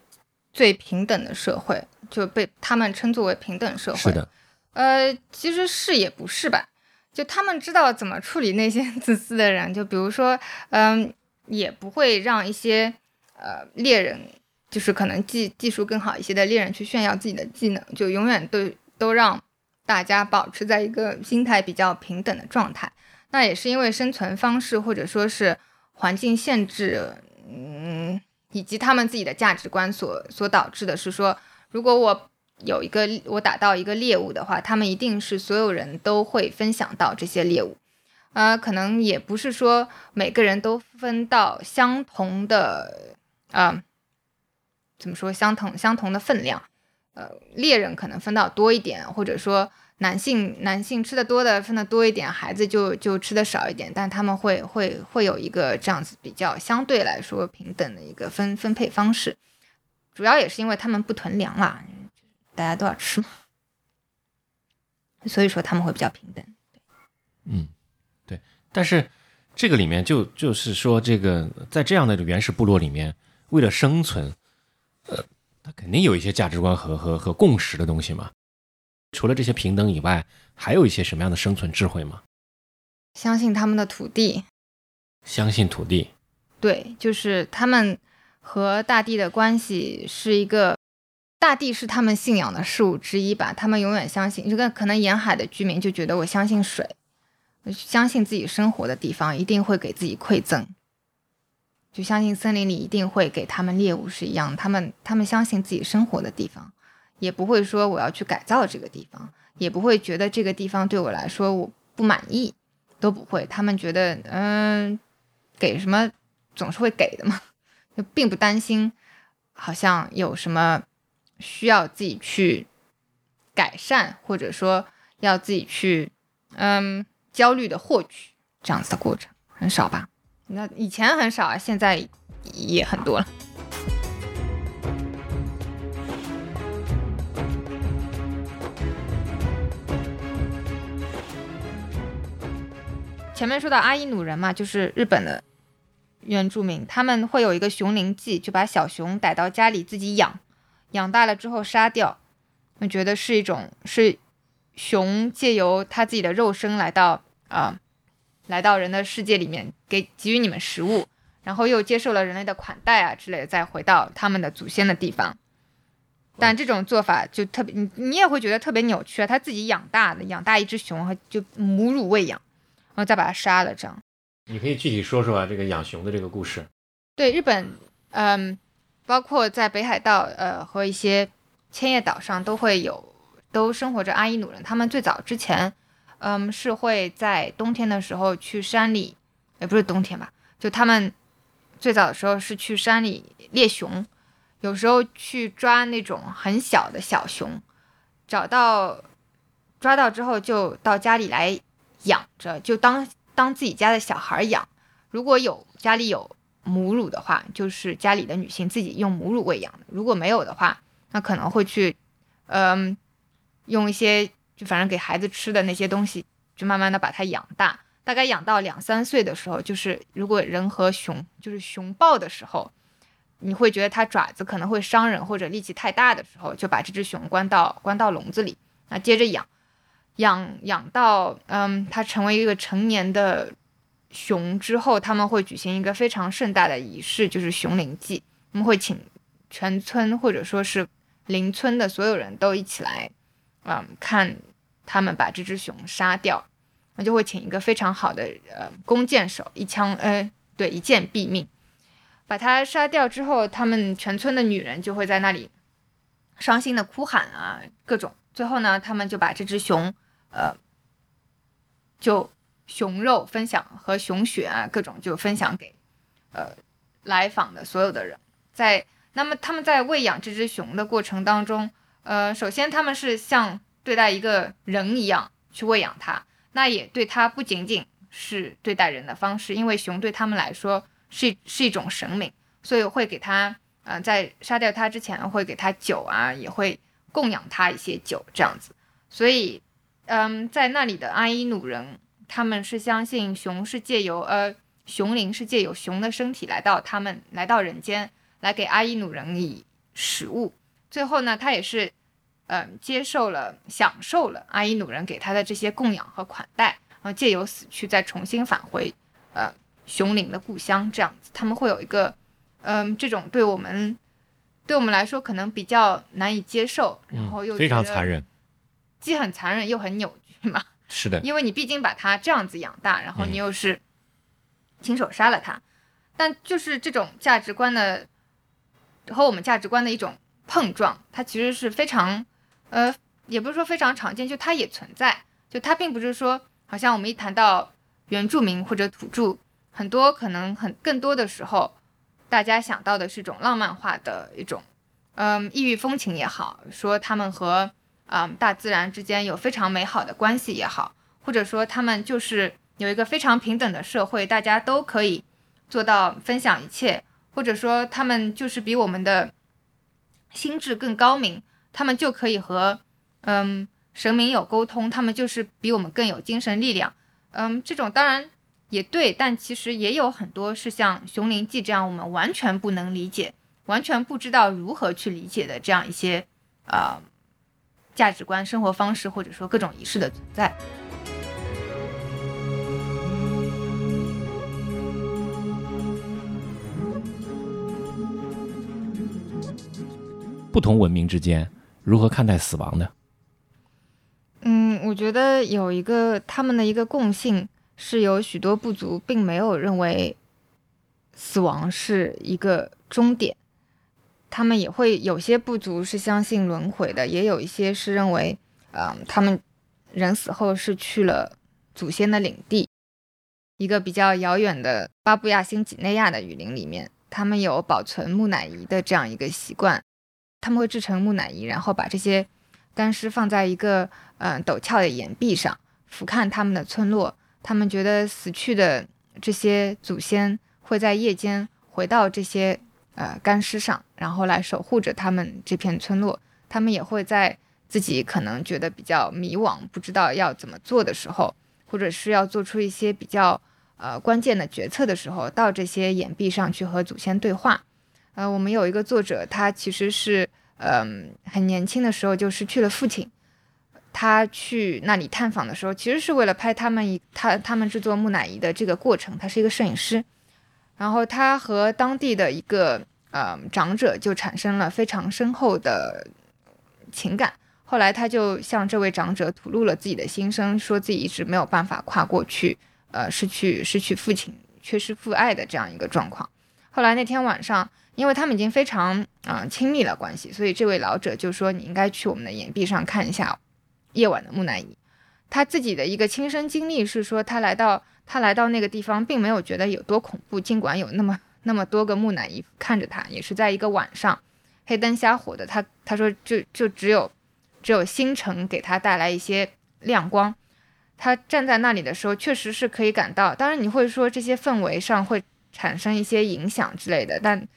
最平等的社会，就被他们称作为平等社会。是的，呃，其实是也不是吧？就他们知道怎么处理那些 自私的人，就比如说，嗯，也不会让一些呃猎人，就是可能技技术更好一些的猎人去炫耀自己的技能，就永远都都让大家保持在一个心态比较平等的状态。那也是因为生存方式或者说是环境限制，嗯，以及他们自己的价值观所所导致的，是说，如果我有一个我打到一个猎物的话，他们一定是所有人都会分享到这些猎物，呃，可能也不是说每个人都分到相同的，啊，怎么说相同相同的分量，呃，猎人可能分到多一点，或者说男性男性吃的多的分的多一点，孩子就就吃的少一点，但他们会会会有一个这样子比较相对来说平等的一个分分配方式，主要也是因为他们不囤粮啦。大家都要吃嘛，所以说他们会比较平等。嗯，对。但是这个里面就就是说，这个在这样的原始部落里面，为了生存，呃，他肯定有一些价值观和和和共识的东西嘛。除了这些平等以外，还有一些什么样的生存智慧吗？相信他们的土地，相信土地。对，就是他们和大地的关系是一个。大地是他们信仰的事物之一吧？他们永远相信这个。可能沿海的居民就觉得，我相信水，相信自己生活的地方一定会给自己馈赠，就相信森林里一定会给他们猎物是一样。他们他们相信自己生活的地方，也不会说我要去改造这个地方，也不会觉得这个地方对我来说我不满意，都不会。他们觉得，嗯，给什么总是会给的嘛，就并不担心，好像有什么。需要自己去改善，或者说要自己去嗯焦虑的获取这样子的过程很少吧？那以前很少啊，现在也很多了。前面说到阿伊努人嘛，就是日本的原住民，他们会有一个熊灵祭，就把小熊逮到家里自己养。养大了之后杀掉，我觉得是一种是熊借由它自己的肉身来到啊，来到人的世界里面给给予你们食物，然后又接受了人类的款待啊之类的，再回到他们的祖先的地方。但这种做法就特别，你你也会觉得特别扭曲啊！他自己养大的，养大一只熊，就母乳喂养，然后再把它杀了，这样。你可以具体说说啊，这个养熊的这个故事。对日本，嗯。包括在北海道，呃，和一些千叶岛上都会有，都生活着阿伊努人。他们最早之前，嗯，是会在冬天的时候去山里，也不是冬天吧，就他们最早的时候是去山里猎熊，有时候去抓那种很小的小熊，找到抓到之后就到家里来养着，就当当自己家的小孩养。如果有家里有。母乳的话，就是家里的女性自己用母乳喂养。如果没有的话，那可能会去，嗯，用一些就反正给孩子吃的那些东西，就慢慢的把它养大。大概养到两三岁的时候，就是如果人和熊就是熊抱的时候，你会觉得它爪子可能会伤人或者力气太大的时候，就把这只熊关到关到笼子里，那接着养，养养到嗯，它成为一个成年的。熊之后，他们会举行一个非常盛大的仪式，就是熊灵祭。他们会请全村或者说是邻村的所有人都一起来，嗯，看他们把这只熊杀掉。那就会请一个非常好的呃弓箭手，一枪，呃，对，一箭毙命。把它杀掉之后，他们全村的女人就会在那里伤心的哭喊啊，各种。最后呢，他们就把这只熊，呃，就。熊肉分享和熊血啊，各种就分享给，呃，来访的所有的人。在那么他们在喂养这只熊的过程当中，呃，首先他们是像对待一个人一样去喂养它，那也对它不仅仅是对待人的方式，因为熊对他们来说是是一种神明，所以会给它，呃，在杀掉它之前会给它酒啊，也会供养它一些酒这样子。所以，嗯，在那里的阿伊努人。他们是相信熊是借由呃熊灵是借由熊的身体来到他们来到人间，来给阿伊努人以食物，最后呢，他也是，嗯，接受了、享受了阿伊努人给他的这些供养和款待，然后借由死去再重新返回，呃，熊岭的故乡，这样子，他们会有一个，嗯，这种对我们，对我们来说可能比较难以接受，然后又非常残忍，既很残忍又很扭曲嘛。是的，因为你毕竟把他这样子养大，然后你又是亲手杀了他，但就是这种价值观的和我们价值观的一种碰撞，它其实是非常，呃，也不是说非常常见，就它也存在，就它并不是说好像我们一谈到原住民或者土著，很多可能很更多的时候，大家想到的是一种浪漫化的一种，嗯，异域风情也好，说他们和。啊，大自然之间有非常美好的关系也好，或者说他们就是有一个非常平等的社会，大家都可以做到分享一切，或者说他们就是比我们的心智更高明，他们就可以和嗯神明有沟通，他们就是比我们更有精神力量。嗯，这种当然也对，但其实也有很多是像《熊灵记》这样我们完全不能理解、完全不知道如何去理解的这样一些啊。价值观、生活方式，或者说各种仪式的存在。不同文明之间如何看待死亡呢？嗯，我觉得有一个他们的一个共性，是有许多部族并没有认为死亡是一个终点。他们也会有些部族是相信轮回的，也有一些是认为，嗯，他们人死后是去了祖先的领地，一个比较遥远的巴布亚新几内亚的雨林里面，他们有保存木乃伊的这样一个习惯，他们会制成木乃伊，然后把这些干尸放在一个嗯陡峭的岩壁上，俯瞰他们的村落。他们觉得死去的这些祖先会在夜间回到这些。呃，干尸上，然后来守护着他们这片村落。他们也会在自己可能觉得比较迷惘，不知道要怎么做的时候，或者是要做出一些比较呃关键的决策的时候，到这些岩壁上去和祖先对话。呃，我们有一个作者，他其实是嗯很年轻的时候就失去了父亲。他去那里探访的时候，其实是为了拍他们一他他们制作木乃伊的这个过程。他是一个摄影师。然后他和当地的一个呃长者就产生了非常深厚的情感。后来他就向这位长者吐露了自己的心声，说自己一直没有办法跨过去，呃，失去失去父亲、缺失父爱的这样一个状况。后来那天晚上，因为他们已经非常啊亲密了关系，所以这位老者就说：“你应该去我们的岩壁上看一下夜晚的木乃伊。”他自己的一个亲身经历是说，他来到。他来到那个地方，并没有觉得有多恐怖，尽管有那么那么多个木乃伊看着他，也是在一个晚上，黑灯瞎火的。他他说就就只有只有星辰给他带来一些亮光。他站在那里的时候，确实是可以感到。当然你会说这些氛围上会产生一些影响之类的，但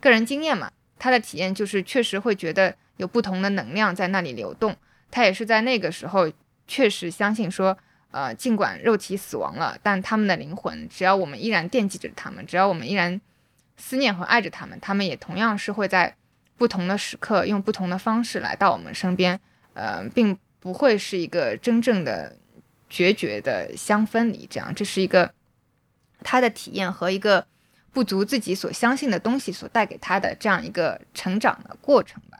个人经验嘛，他的体验就是确实会觉得有不同的能量在那里流动。他也是在那个时候确实相信说。呃，尽管肉体死亡了，但他们的灵魂，只要我们依然惦记着他们，只要我们依然思念和爱着他们，他们也同样是会在不同的时刻用不同的方式来到我们身边。呃，并不会是一个真正的决绝的相分离，这样，这是一个他的体验和一个不足自己所相信的东西所带给他的这样一个成长的过程吧。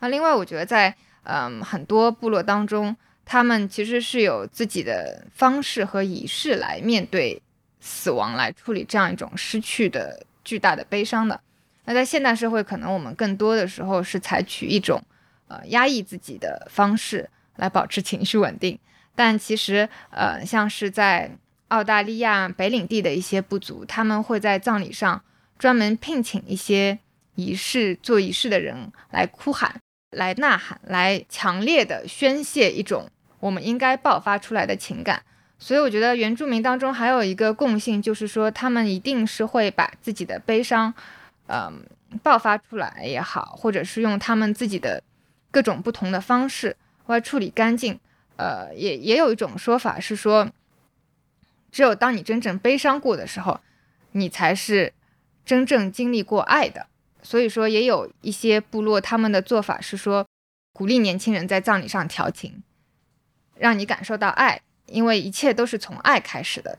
啊，另外，我觉得在嗯很多部落当中。他们其实是有自己的方式和仪式来面对死亡，来处理这样一种失去的巨大的悲伤的。那在现代社会，可能我们更多的时候是采取一种呃压抑自己的方式来保持情绪稳定。但其实，呃，像是在澳大利亚北领地的一些部族，他们会在葬礼上专门聘请一些仪式做仪式的人来哭喊、来呐喊、来强烈的宣泄一种。我们应该爆发出来的情感，所以我觉得原住民当中还有一个共性，就是说他们一定是会把自己的悲伤，嗯，爆发出来也好，或者是用他们自己的各种不同的方式来处理干净。呃，也也有一种说法是说，只有当你真正悲伤过的时候，你才是真正经历过爱的。所以说也有一些部落他们的做法是说，鼓励年轻人在葬礼上调情，让你感受到爱，因为一切都是从爱开始的，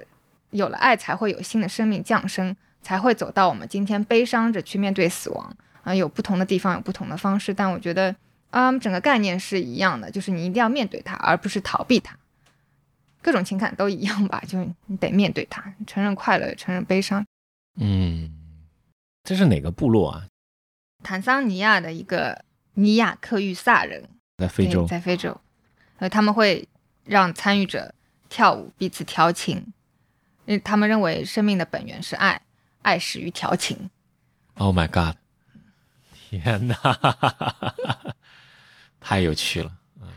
有了爱才会有新的生命降生，才会走到我们今天悲伤着去面对死亡啊。有不同的地方有不同的方式，但我觉得，嗯，整个概念是一样的，就是你一定要面对它，而不是逃避它。各种情感都一样吧，就你得面对它，承认快乐，承认悲伤。嗯，这是哪个部落啊？坦桑尼亚的一个尼亚克玉萨人，在非洲，在非洲，呃，他们会让参与者跳舞，彼此调情，因为他们认为生命的本源是爱，爱始于调情。Oh my god！天哪，太有趣了。嗯，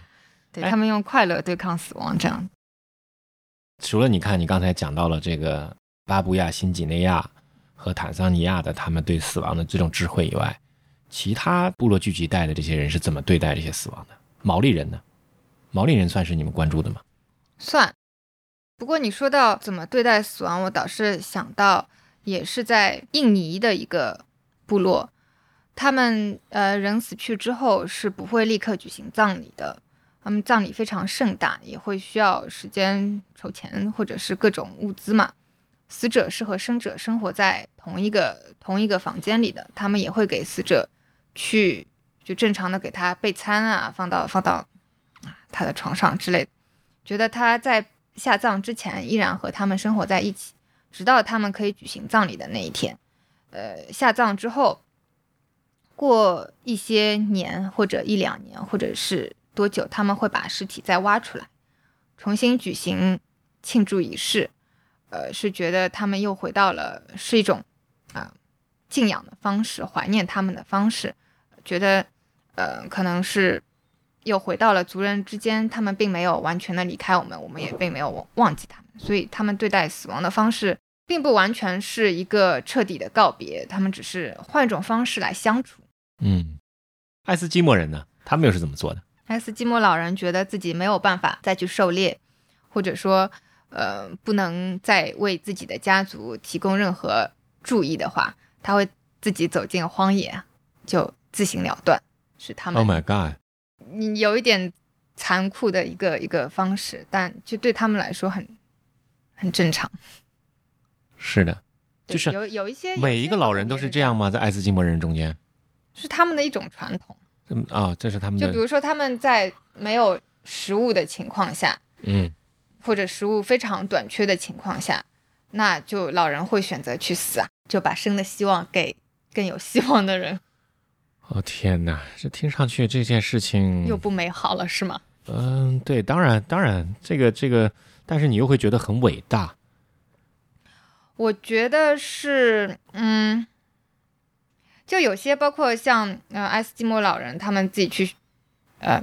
对他们用快乐对抗死亡，这样。除了你看，你刚才讲到了这个巴布亚新几内亚和坦桑尼亚的他们对死亡的这种智慧以外，其他部落聚集带的这些人是怎么对待这些死亡的？毛利人呢？毛利人算是你们关注的吗？算。不过你说到怎么对待死亡，我倒是想到，也是在印尼的一个部落，他们呃人死去之后是不会立刻举行葬礼的。他们葬礼非常盛大，也会需要时间筹钱或者是各种物资嘛。死者是和生者生活在同一个同一个房间里的，他们也会给死者去就正常的给他备餐啊，放到放到啊他的床上之类的，觉得他在下葬之前依然和他们生活在一起，直到他们可以举行葬礼的那一天。呃，下葬之后，过一些年或者一两年，或者是。多久他们会把尸体再挖出来，重新举行庆祝仪式？呃，是觉得他们又回到了是一种啊敬仰的方式，怀念他们的方式，觉得呃可能是又回到了族人之间，他们并没有完全的离开我们，我们也并没有忘记他们，所以他们对待死亡的方式并不完全是一个彻底的告别，他们只是换一种方式来相处。嗯，爱斯基摩人呢，他们又是怎么做的？爱斯基摩老人觉得自己没有办法再去狩猎，或者说，呃，不能再为自己的家族提供任何注意的话，他会自己走进荒野，就自行了断。是他们。Oh my god！你有一点残酷的一个一个方式，但就对他们来说很很正常。是的，就是有有一些每一个老人都是这样吗？在爱斯基摩人中间，是他们的一种传统。嗯啊，这是他们就比如说他们在没有食物的情况下，嗯，或者食物非常短缺的情况下，那就老人会选择去死啊，就把生的希望给更有希望的人。哦天哪，这听上去这件事情又不美好了，是吗？嗯，对，当然当然，这个这个，但是你又会觉得很伟大。我觉得是，嗯。就有些包括像呃爱斯基摩老人，他们自己去，呃，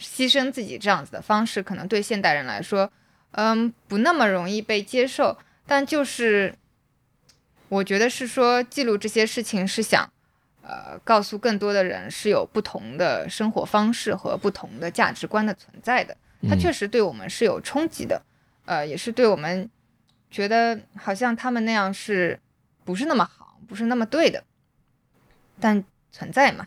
牺牲自己这样子的方式，可能对现代人来说，嗯，不那么容易被接受。但就是，我觉得是说记录这些事情是想，呃，告诉更多的人是有不同的生活方式和不同的价值观的存在的。它确实对我们是有冲击的，呃，也是对我们觉得好像他们那样是不是那么好，不是那么对的。但存在嘛，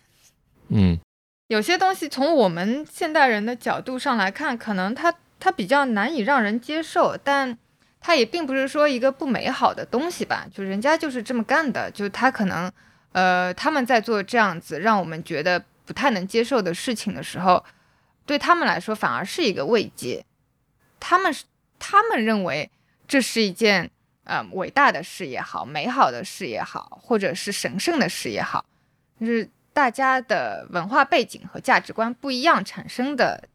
嗯，有些东西从我们现代人的角度上来看，可能它它比较难以让人接受，但它也并不是说一个不美好的东西吧。就人家就是这么干的，就他可能，呃，他们在做这样子让我们觉得不太能接受的事情的时候，对他们来说反而是一个慰藉。他们是他们认为这是一件呃伟大的事也好，美好的事也好，或者是神圣的事也好。就是大家的文化背景和价值观不一样产生的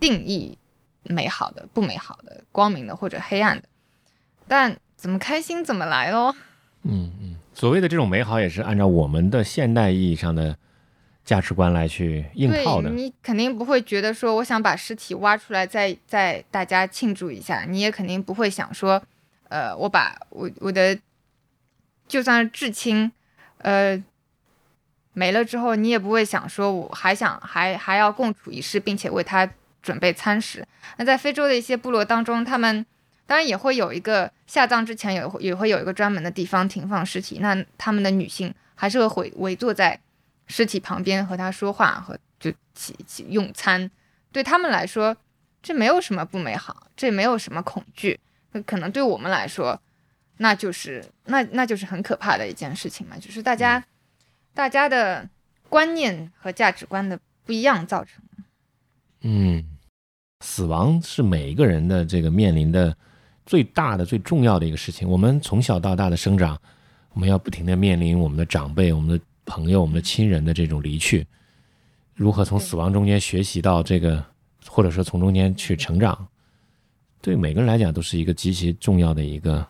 定义，美好的、不美好的、光明的或者黑暗的，但怎么开心怎么来喽。嗯嗯，所谓的这种美好也是按照我们的现代意义上的价值观来去硬套的。你肯定不会觉得说，我想把尸体挖出来，再再大家庆祝一下。你也肯定不会想说，呃，我把我我的就算是至亲，呃。没了之后，你也不会想说，我还想还还要共处一室，并且为他准备餐食。那在非洲的一些部落当中，他们当然也会有一个下葬之前有也会有一个专门的地方停放尸体。那他们的女性还是会围围坐在尸体旁边和他说话，和就起起用餐。对他们来说，这没有什么不美好，这没有什么恐惧。那可能对我们来说，那就是那那就是很可怕的一件事情嘛，就是大家大家的观念和价值观的不一样造成。嗯，死亡是每一个人的这个面临的最大的、最重要的一个事情。我们从小到大的生长，我们要不停的面临我们的长辈、我们的朋友、我们的亲人的这种离去，如何从死亡中间学习到这个，或者说从中间去成长，对每个人来讲都是一个极其重要的一个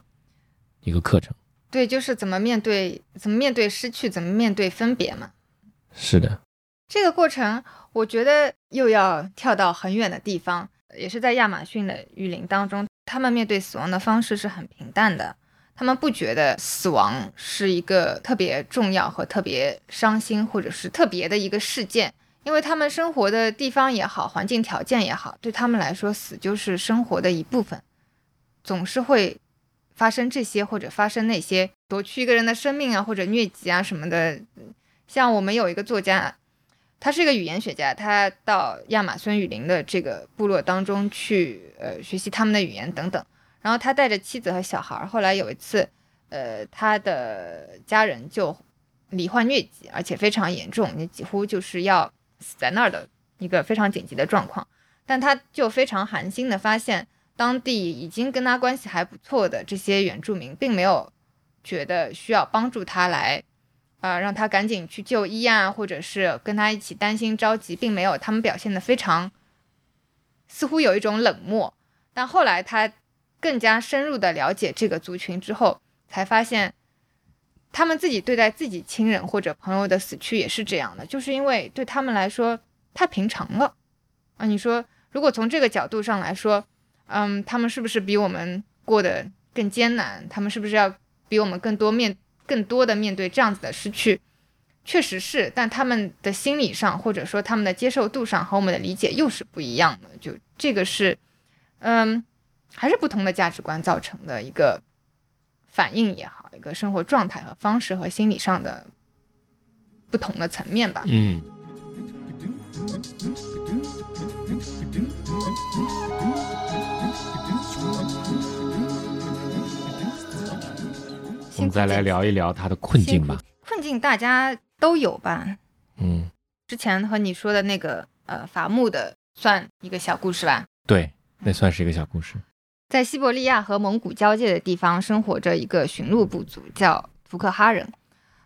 一个课程。对，就是怎么面对，怎么面对失去，怎么面对分别嘛。是的，这个过程，我觉得又要跳到很远的地方，也是在亚马逊的雨林当中，他们面对死亡的方式是很平淡的，他们不觉得死亡是一个特别重要和特别伤心或者是特别的一个事件，因为他们生活的地方也好，环境条件也好，对他们来说，死就是生活的一部分，总是会发生这些或者发生那些，夺去一个人的生命啊，或者疟疾啊什么的。像我们有一个作家，他是一个语言学家，他到亚马孙雨林的这个部落当中去，呃，学习他们的语言等等。然后他带着妻子和小孩儿，后来有一次，呃，他的家人就罹患疟疾，而且非常严重，你几乎就是要死在那儿的一个非常紧急的状况。但他就非常寒心的发现，当地已经跟他关系还不错的这些原住民，并没有觉得需要帮助他来。呃，让他赶紧去就医啊，或者是跟他一起担心着急，并没有，他们表现得非常，似乎有一种冷漠。但后来他更加深入的了解这个族群之后，才发现，他们自己对待自己亲人或者朋友的死去也是这样的，就是因为对他们来说太平常了啊。你说，如果从这个角度上来说，嗯，他们是不是比我们过得更艰难？他们是不是要比我们更多面？更多的面对这样子的失去，确实是，但他们的心理上或者说他们的接受度上和我们的理解又是不一样的。就这个是，嗯，还是不同的价值观造成的一个反应也好，一个生活状态和方式和心理上的不同的层面吧。嗯。我们再来聊一聊他的困境吧。困境大家都有吧？嗯，之前和你说的那个呃伐木的，算一个小故事吧。对，那算是一个小故事。在西伯利亚和蒙古交界的地方，生活着一个驯鹿部族，叫图克哈人。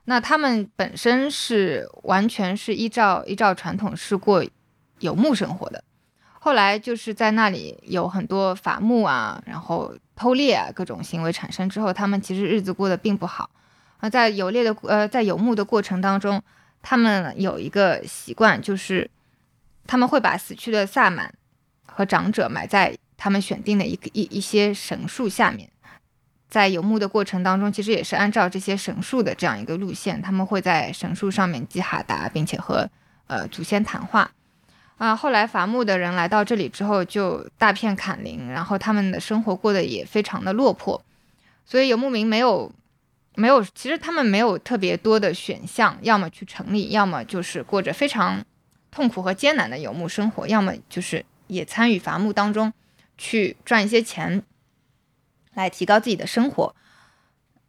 那他们本身是完全是依照依照传统是过游牧生活的。后来就是在那里有很多伐木啊，然后偷猎啊各种行为产生之后，他们其实日子过得并不好。而在游猎的呃在游牧的过程当中，他们有一个习惯，就是他们会把死去的萨满和长者埋在他们选定的一个一一些神树下面。在游牧的过程当中，其实也是按照这些神树的这样一个路线，他们会在神树上面系哈达，并且和呃祖先谈话。啊，后来伐木的人来到这里之后，就大片砍林，然后他们的生活过得也非常的落魄，所以游牧民没有，没有，其实他们没有特别多的选项，要么去城里，要么就是过着非常痛苦和艰难的游牧生活，要么就是也参与伐木当中去赚一些钱，来提高自己的生活。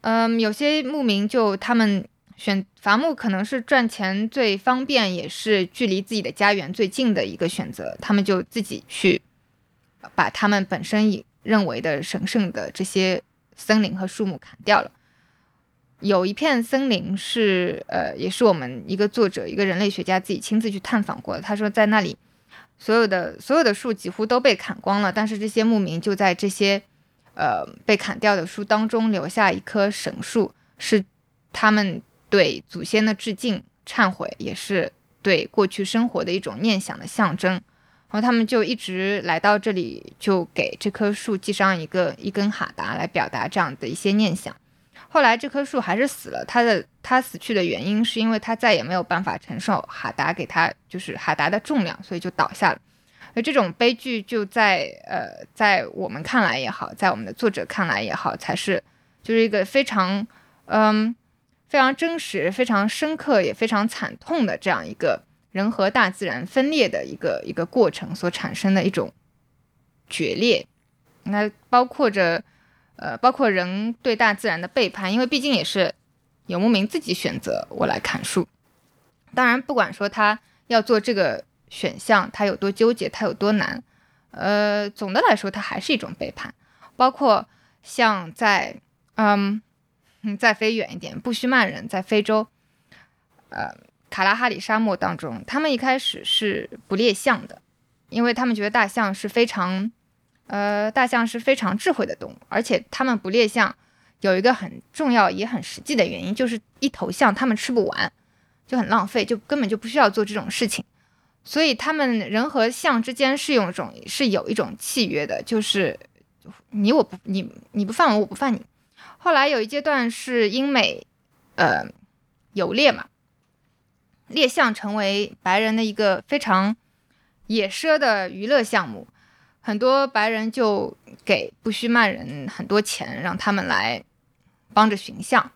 嗯，有些牧民就他们。选伐木可能是赚钱最方便，也是距离自己的家园最近的一个选择。他们就自己去把他们本身以认为的神圣的这些森林和树木砍掉了。有一片森林是，呃，也是我们一个作者，一个人类学家自己亲自去探访过的。他说，在那里所有的所有的树几乎都被砍光了，但是这些牧民就在这些呃被砍掉的树当中留下一棵神树，是他们。对祖先的致敬、忏悔，也是对过去生活的一种念想的象征。然后他们就一直来到这里，就给这棵树系上一个一根哈达，来表达这样的一些念想。后来这棵树还是死了，它的它死去的原因是因为它再也没有办法承受哈达给它就是哈达的重量，所以就倒下了。而这种悲剧就在呃在我们看来也好，在我们的作者看来也好，才是就是一个非常嗯。非常真实、非常深刻，也非常惨痛的这样一个人和大自然分裂的一个一个过程所产生的一种决裂。那包括着，呃，包括人对大自然的背叛，因为毕竟也是游牧民自己选择我来砍树。当然，不管说他要做这个选项，他有多纠结，他有多难，呃，总的来说，他还是一种背叛。包括像在，嗯，嗯再飞远一点，布须曼人在非洲，呃，卡拉哈里沙漠当中，他们一开始是不猎象的，因为他们觉得大象是非常，呃，大象是非常智慧的动物，而且他们不猎象有一个很重要也很实际的原因，就是一头象他们吃不完。就很浪费，就根本就不需要做这种事情，所以他们人和象之间是有一种是有一种契约的，就是你我不你你不犯我，我不犯你。后来有一阶段是英美呃游猎嘛，猎象成为白人的一个非常野奢的娱乐项目，很多白人就给布须曼人很多钱，让他们来帮着寻象。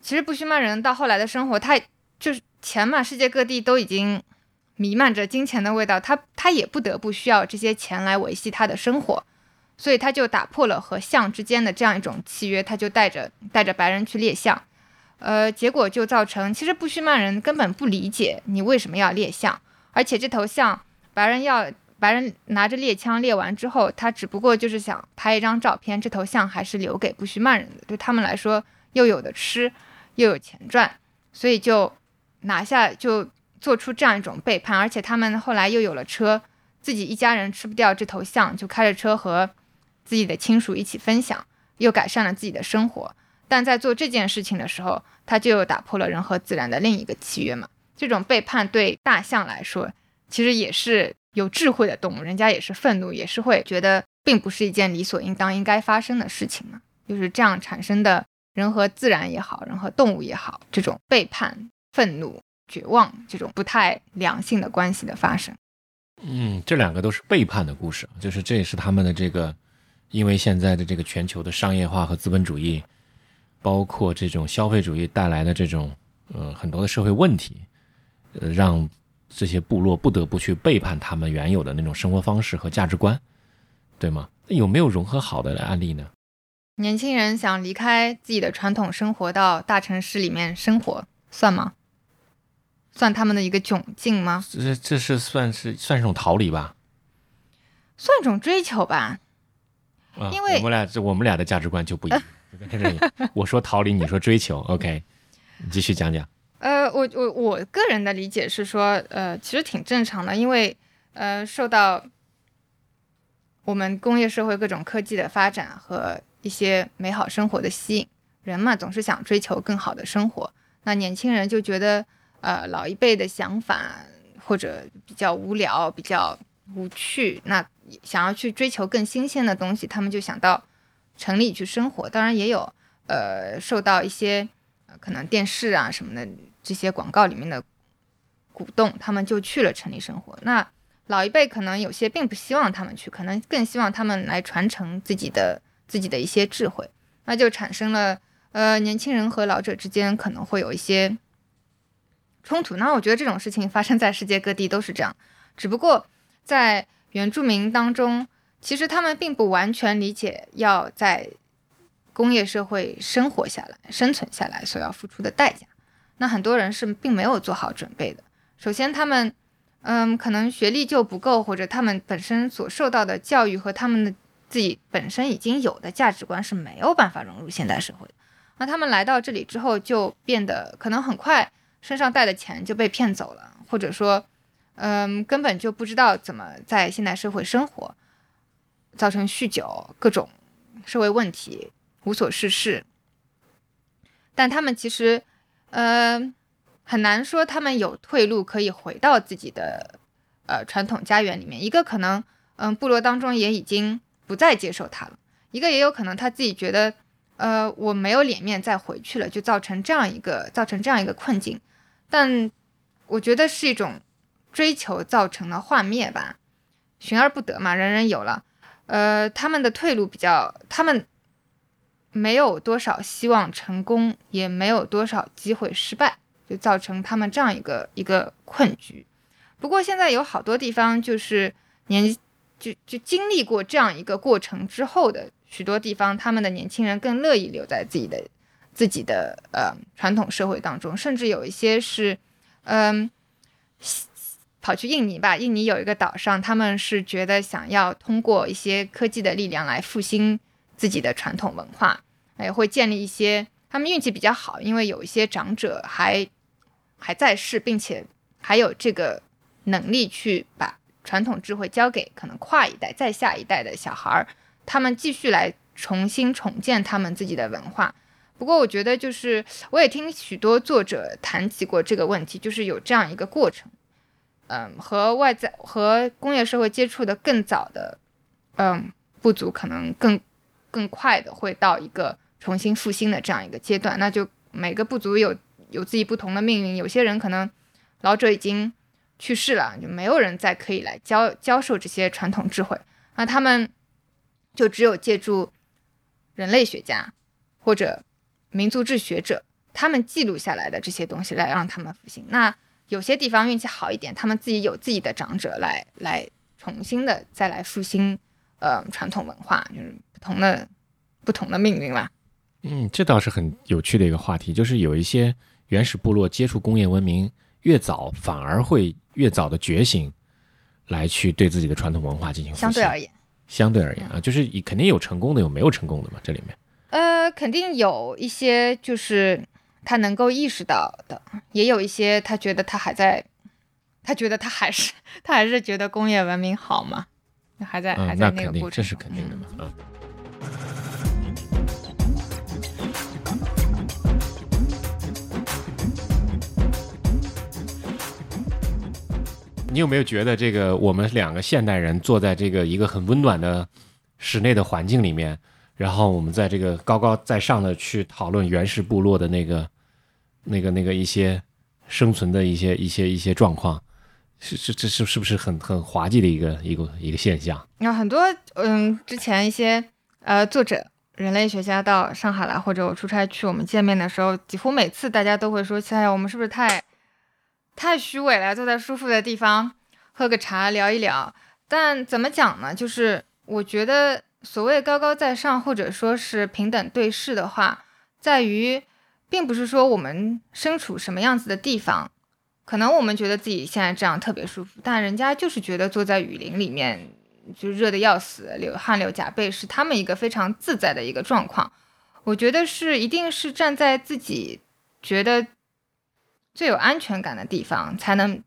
其实布须曼人到后来的生活，他就是钱嘛，世界各地都已经弥漫着金钱的味道，他他也不得不需要这些钱来维系他的生活，所以他就打破了和象之间的这样一种契约，他就带着带着白人去猎象，呃，结果就造成，其实布须曼人根本不理解你为什么要猎象，而且这头象白人要白人拿着猎枪猎完之后，他只不过就是想拍一张照片，这头象还是留给布须曼人的，对他们来说又有的吃。又有钱赚，所以就拿下，就做出这样一种背叛。而且他们后来又有了车，自己一家人吃不掉这头象，就开着车和自己的亲属一起分享，又改善了自己的生活。但在做这件事情的时候，他就又打破了人和自然的另一个契约嘛。这种背叛对大象来说，其实也是有智慧的动物，人家也是愤怒，也是会觉得并不是一件理所应当应该发生的事情嘛。就是这样产生的。人和自然也好，人和动物也好，这种背叛、愤怒、绝望，这种不太良性的关系的发生，嗯，这两个都是背叛的故事，就是这也是他们的这个，因为现在的这个全球的商业化和资本主义，包括这种消费主义带来的这种呃很多的社会问题，呃，让这些部落不得不去背叛他们原有的那种生活方式和价值观，对吗？那有没有融合好的案例呢？年轻人想离开自己的传统生活，到大城市里面生活，算吗？算他们的一个窘境吗？这这是算是算是种逃离吧？算一种追求吧。啊，因为我们俩这我们俩的价值观就不一样。我说逃离，你说追求。OK，你继续讲讲。呃，我我我个人的理解是说，呃，其实挺正常的，因为呃，受到我们工业社会各种科技的发展和。一些美好生活的吸引，人嘛总是想追求更好的生活。那年轻人就觉得，呃，老一辈的想法或者比较无聊、比较无趣，那想要去追求更新鲜的东西，他们就想到城里去生活。当然也有，呃，受到一些可能电视啊什么的这些广告里面的鼓动，他们就去了城里生活。那老一辈可能有些并不希望他们去，可能更希望他们来传承自己的。自己的一些智慧，那就产生了，呃，年轻人和老者之间可能会有一些冲突。那我觉得这种事情发生在世界各地都是这样，只不过在原住民当中，其实他们并不完全理解要在工业社会生活下来、生存下来所要付出的代价。那很多人是并没有做好准备的。首先，他们，嗯，可能学历就不够，或者他们本身所受到的教育和他们的。自己本身已经有的价值观是没有办法融入现代社会的。那他们来到这里之后，就变得可能很快身上带的钱就被骗走了，或者说，嗯，根本就不知道怎么在现代社会生活，造成酗酒各种社会问题，无所事事。但他们其实，呃，很难说他们有退路可以回到自己的呃传统家园里面。一个可能，嗯，部落当中也已经。不再接受他了，一个也有可能他自己觉得，呃，我没有脸面再回去了，就造成这样一个造成这样一个困境。但我觉得是一种追求造成的幻灭吧，寻而不得嘛，人人有了。呃，他们的退路比较，他们没有多少希望成功，也没有多少机会失败，就造成他们这样一个一个困局。不过现在有好多地方就是年就就经历过这样一个过程之后的许多地方，他们的年轻人更乐意留在自己的自己的呃传统社会当中，甚至有一些是嗯。跑去印尼吧，印尼有一个岛上，他们是觉得想要通过一些科技的力量来复兴自己的传统文化，也会建立一些。他们运气比较好，因为有一些长者还还在世，并且还有这个能力去把传统智慧交给可能跨一代、再下一代的小孩儿，他们继续来重新重建他们自己的文化。不过，我觉得就是我也听许多作者谈及过这个问题，就是有这样一个过程。嗯，和外在和工业社会接触的更早的，嗯，部族可能更更快的会到一个重新复兴的这样一个阶段。那就每个部族有有自己不同的命运，有些人可能老者已经去世了，就没有人再可以来教教授这些传统智慧，那他们就只有借助人类学家或者民族志学者他们记录下来的这些东西来让他们复兴。那有些地方运气好一点，他们自己有自己的长者来来重新的再来复兴，呃，传统文化就是不同的不同的命运啦。嗯，这倒是很有趣的一个话题，就是有一些原始部落接触工业文明越早，反而会越早的觉醒，来去对自己的传统文化进行相对而言，相对而言啊，就是肯定有成功的，有没有成功的嘛？这里面，呃，肯定有一些就是。他能够意识到的，也有一些他觉得他还在，他觉得他还是他还是觉得工业文明好嘛，还在还在那个过程，这是肯定的嘛，嗯。你有没有觉得这个我们两个现代人坐在这个一个很温暖的室内的环境里面，然后我们在这个高高在上的去讨论原始部落的那个。那个那个一些生存的一些一些一些状况，是是这是是不是很很滑稽的一个一个一个现象？有很多嗯，之前一些呃作者、人类学家到上海来，或者我出差去我们见面的时候，几乎每次大家都会说：“哎呀，我们是不是太太虚伪了？坐在舒服的地方喝个茶聊一聊。”但怎么讲呢？就是我觉得所谓高高在上，或者说是平等对视的话，在于。并不是说我们身处什么样子的地方，可能我们觉得自己现在这样特别舒服，但人家就是觉得坐在雨林里面就热的要死，流汗流浃背，是他们一个非常自在的一个状况。我觉得是一定是站在自己觉得最有安全感的地方，才能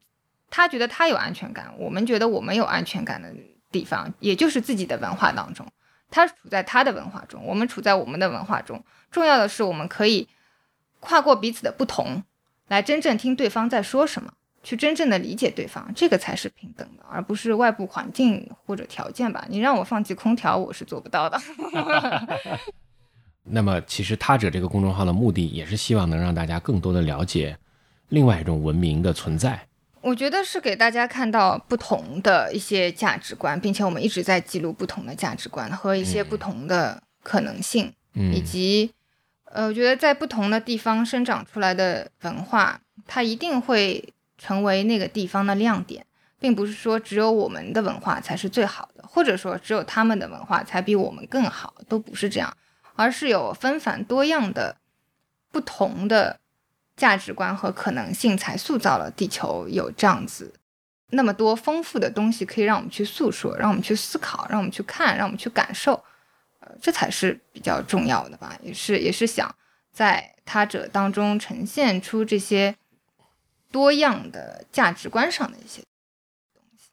他觉得他有安全感，我们觉得我们有安全感的地方，也就是自己的文化当中。他处在他的文化中，我们处在我们的文化中。重要的是我们可以。跨过彼此的不同，来真正听对方在说什么，去真正的理解对方，这个才是平等的，而不是外部环境或者条件吧。你让我放弃空调，我是做不到的。那么，其实他者这个公众号的目的，也是希望能让大家更多的了解另外一种文明的存在。我觉得是给大家看到不同的一些价值观，并且我们一直在记录不同的价值观和一些不同的可能性，以及。呃，我觉得在不同的地方生长出来的文化，它一定会成为那个地方的亮点，并不是说只有我们的文化才是最好的，或者说只有他们的文化才比我们更好，都不是这样，而是有纷繁多样的不同的价值观和可能性，才塑造了地球有这样子那么多丰富的东西可以让我们去诉说，让我们去思考，让我们去看，让我们去感受。这才是比较重要的吧，也是也是想在他者当中呈现出这些多样的价值观上的一些东西。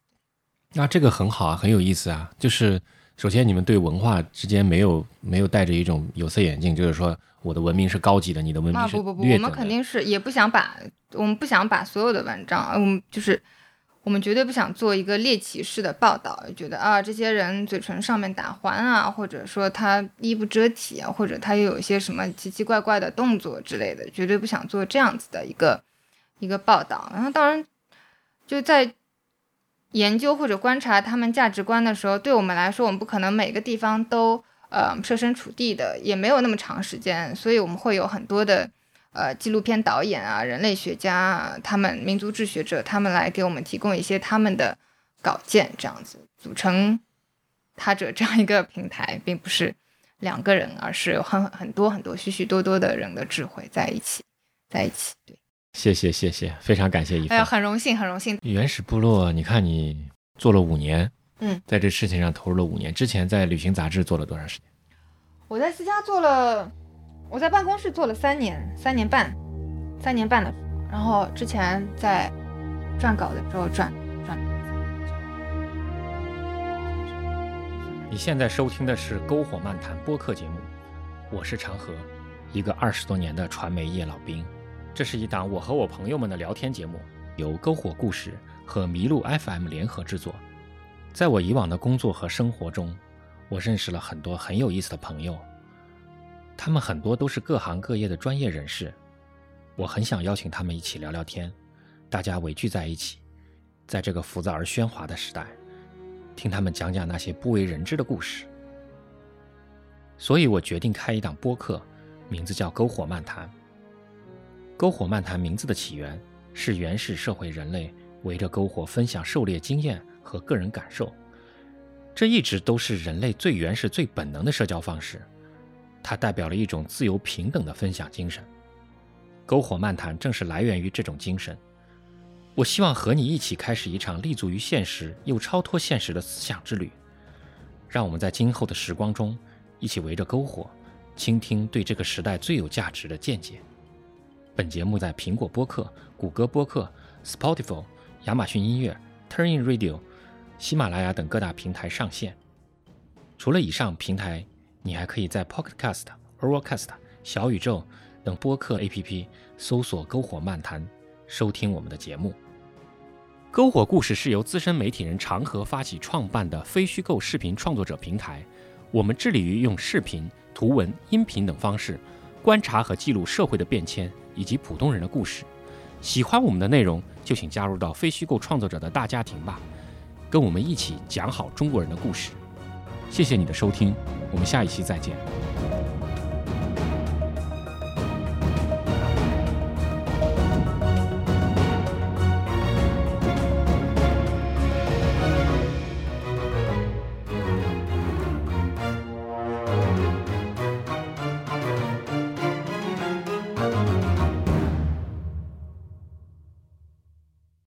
那这个很好啊，很有意思啊。就是首先你们对文化之间没有没有带着一种有色眼镜，就是说我的文明是高级的，你的文明是不不不，我们肯定是也不想把我们不想把所有的文章，我嗯，就是。我们绝对不想做一个猎奇式的报道，觉得啊，这些人嘴唇上面打环啊，或者说他衣不遮体啊，或者他又有一些什么奇奇怪怪的动作之类的，绝对不想做这样子的一个一个报道。然后，当然就在研究或者观察他们价值观的时候，对我们来说，我们不可能每个地方都呃设身处地的，也没有那么长时间，所以我们会有很多的呃纪录片导演啊、人类学家啊、他们民族志学者，他们来给我们提供一些他们的稿件，这样子组成他者这样一个平台，并不是两个人，而是有很很多很多许许多多的人的智慧在一起，在一起。对，谢谢谢谢，非常感谢一哎呀，很荣幸，很荣幸。原始部落，你看你做了五年，嗯，在这事情上投入了五年。之前在旅行杂志做了多长时间？我在私家做了，我在办公室做了三年，三年半，三年半的，然后之前在撰稿的时候撰撰。你现在收听的是《篝火漫谈》播客节目，我是长河，一个二十多年的传媒业老兵。这是一档我和我朋友们的聊天节目，由篝火故事和麋鹿 FM 联合制作。在我以往的工作和生活中，我认识了很多很有意思的朋友，他们很多都是各行各业的专业人士。我很想邀请他们一起聊聊天，大家围聚在一起，在这个浮躁而喧哗的时代。听他们讲讲那些不为人知的故事。所以我决定开一档播客，名字叫《篝火漫谈》。篝火漫谈名字的起源是原始社会人类围着篝火分享狩猎经验和个人感受，这一直都是人类最原始、最本能的社交方式。它代表了一种自由平等的分享精神。篝火漫谈正是来源于这种精神。我希望和你一起开始一场立足于现实又超脱现实的思想之旅，让我们在今后的时光中一起围着篝火，倾听对这个时代最有价值的见解。本节目在苹果播客、谷歌播客、Spotify、亚马逊音乐、Turnin Radio、喜马拉雅等各大平台上线。除了以上平台，你还可以在 Pocket Cast、Overcast、小宇宙等播客 APP 搜索“篝火漫谈”，收听我们的节目。篝火故事是由资深媒体人长河发起创办的非虚构视频创作者平台。我们致力于用视频、图文、音频等方式，观察和记录社会的变迁以及普通人的故事。喜欢我们的内容，就请加入到非虚构创作者的大家庭吧，跟我们一起讲好中国人的故事。谢谢你的收听我们下一期再见。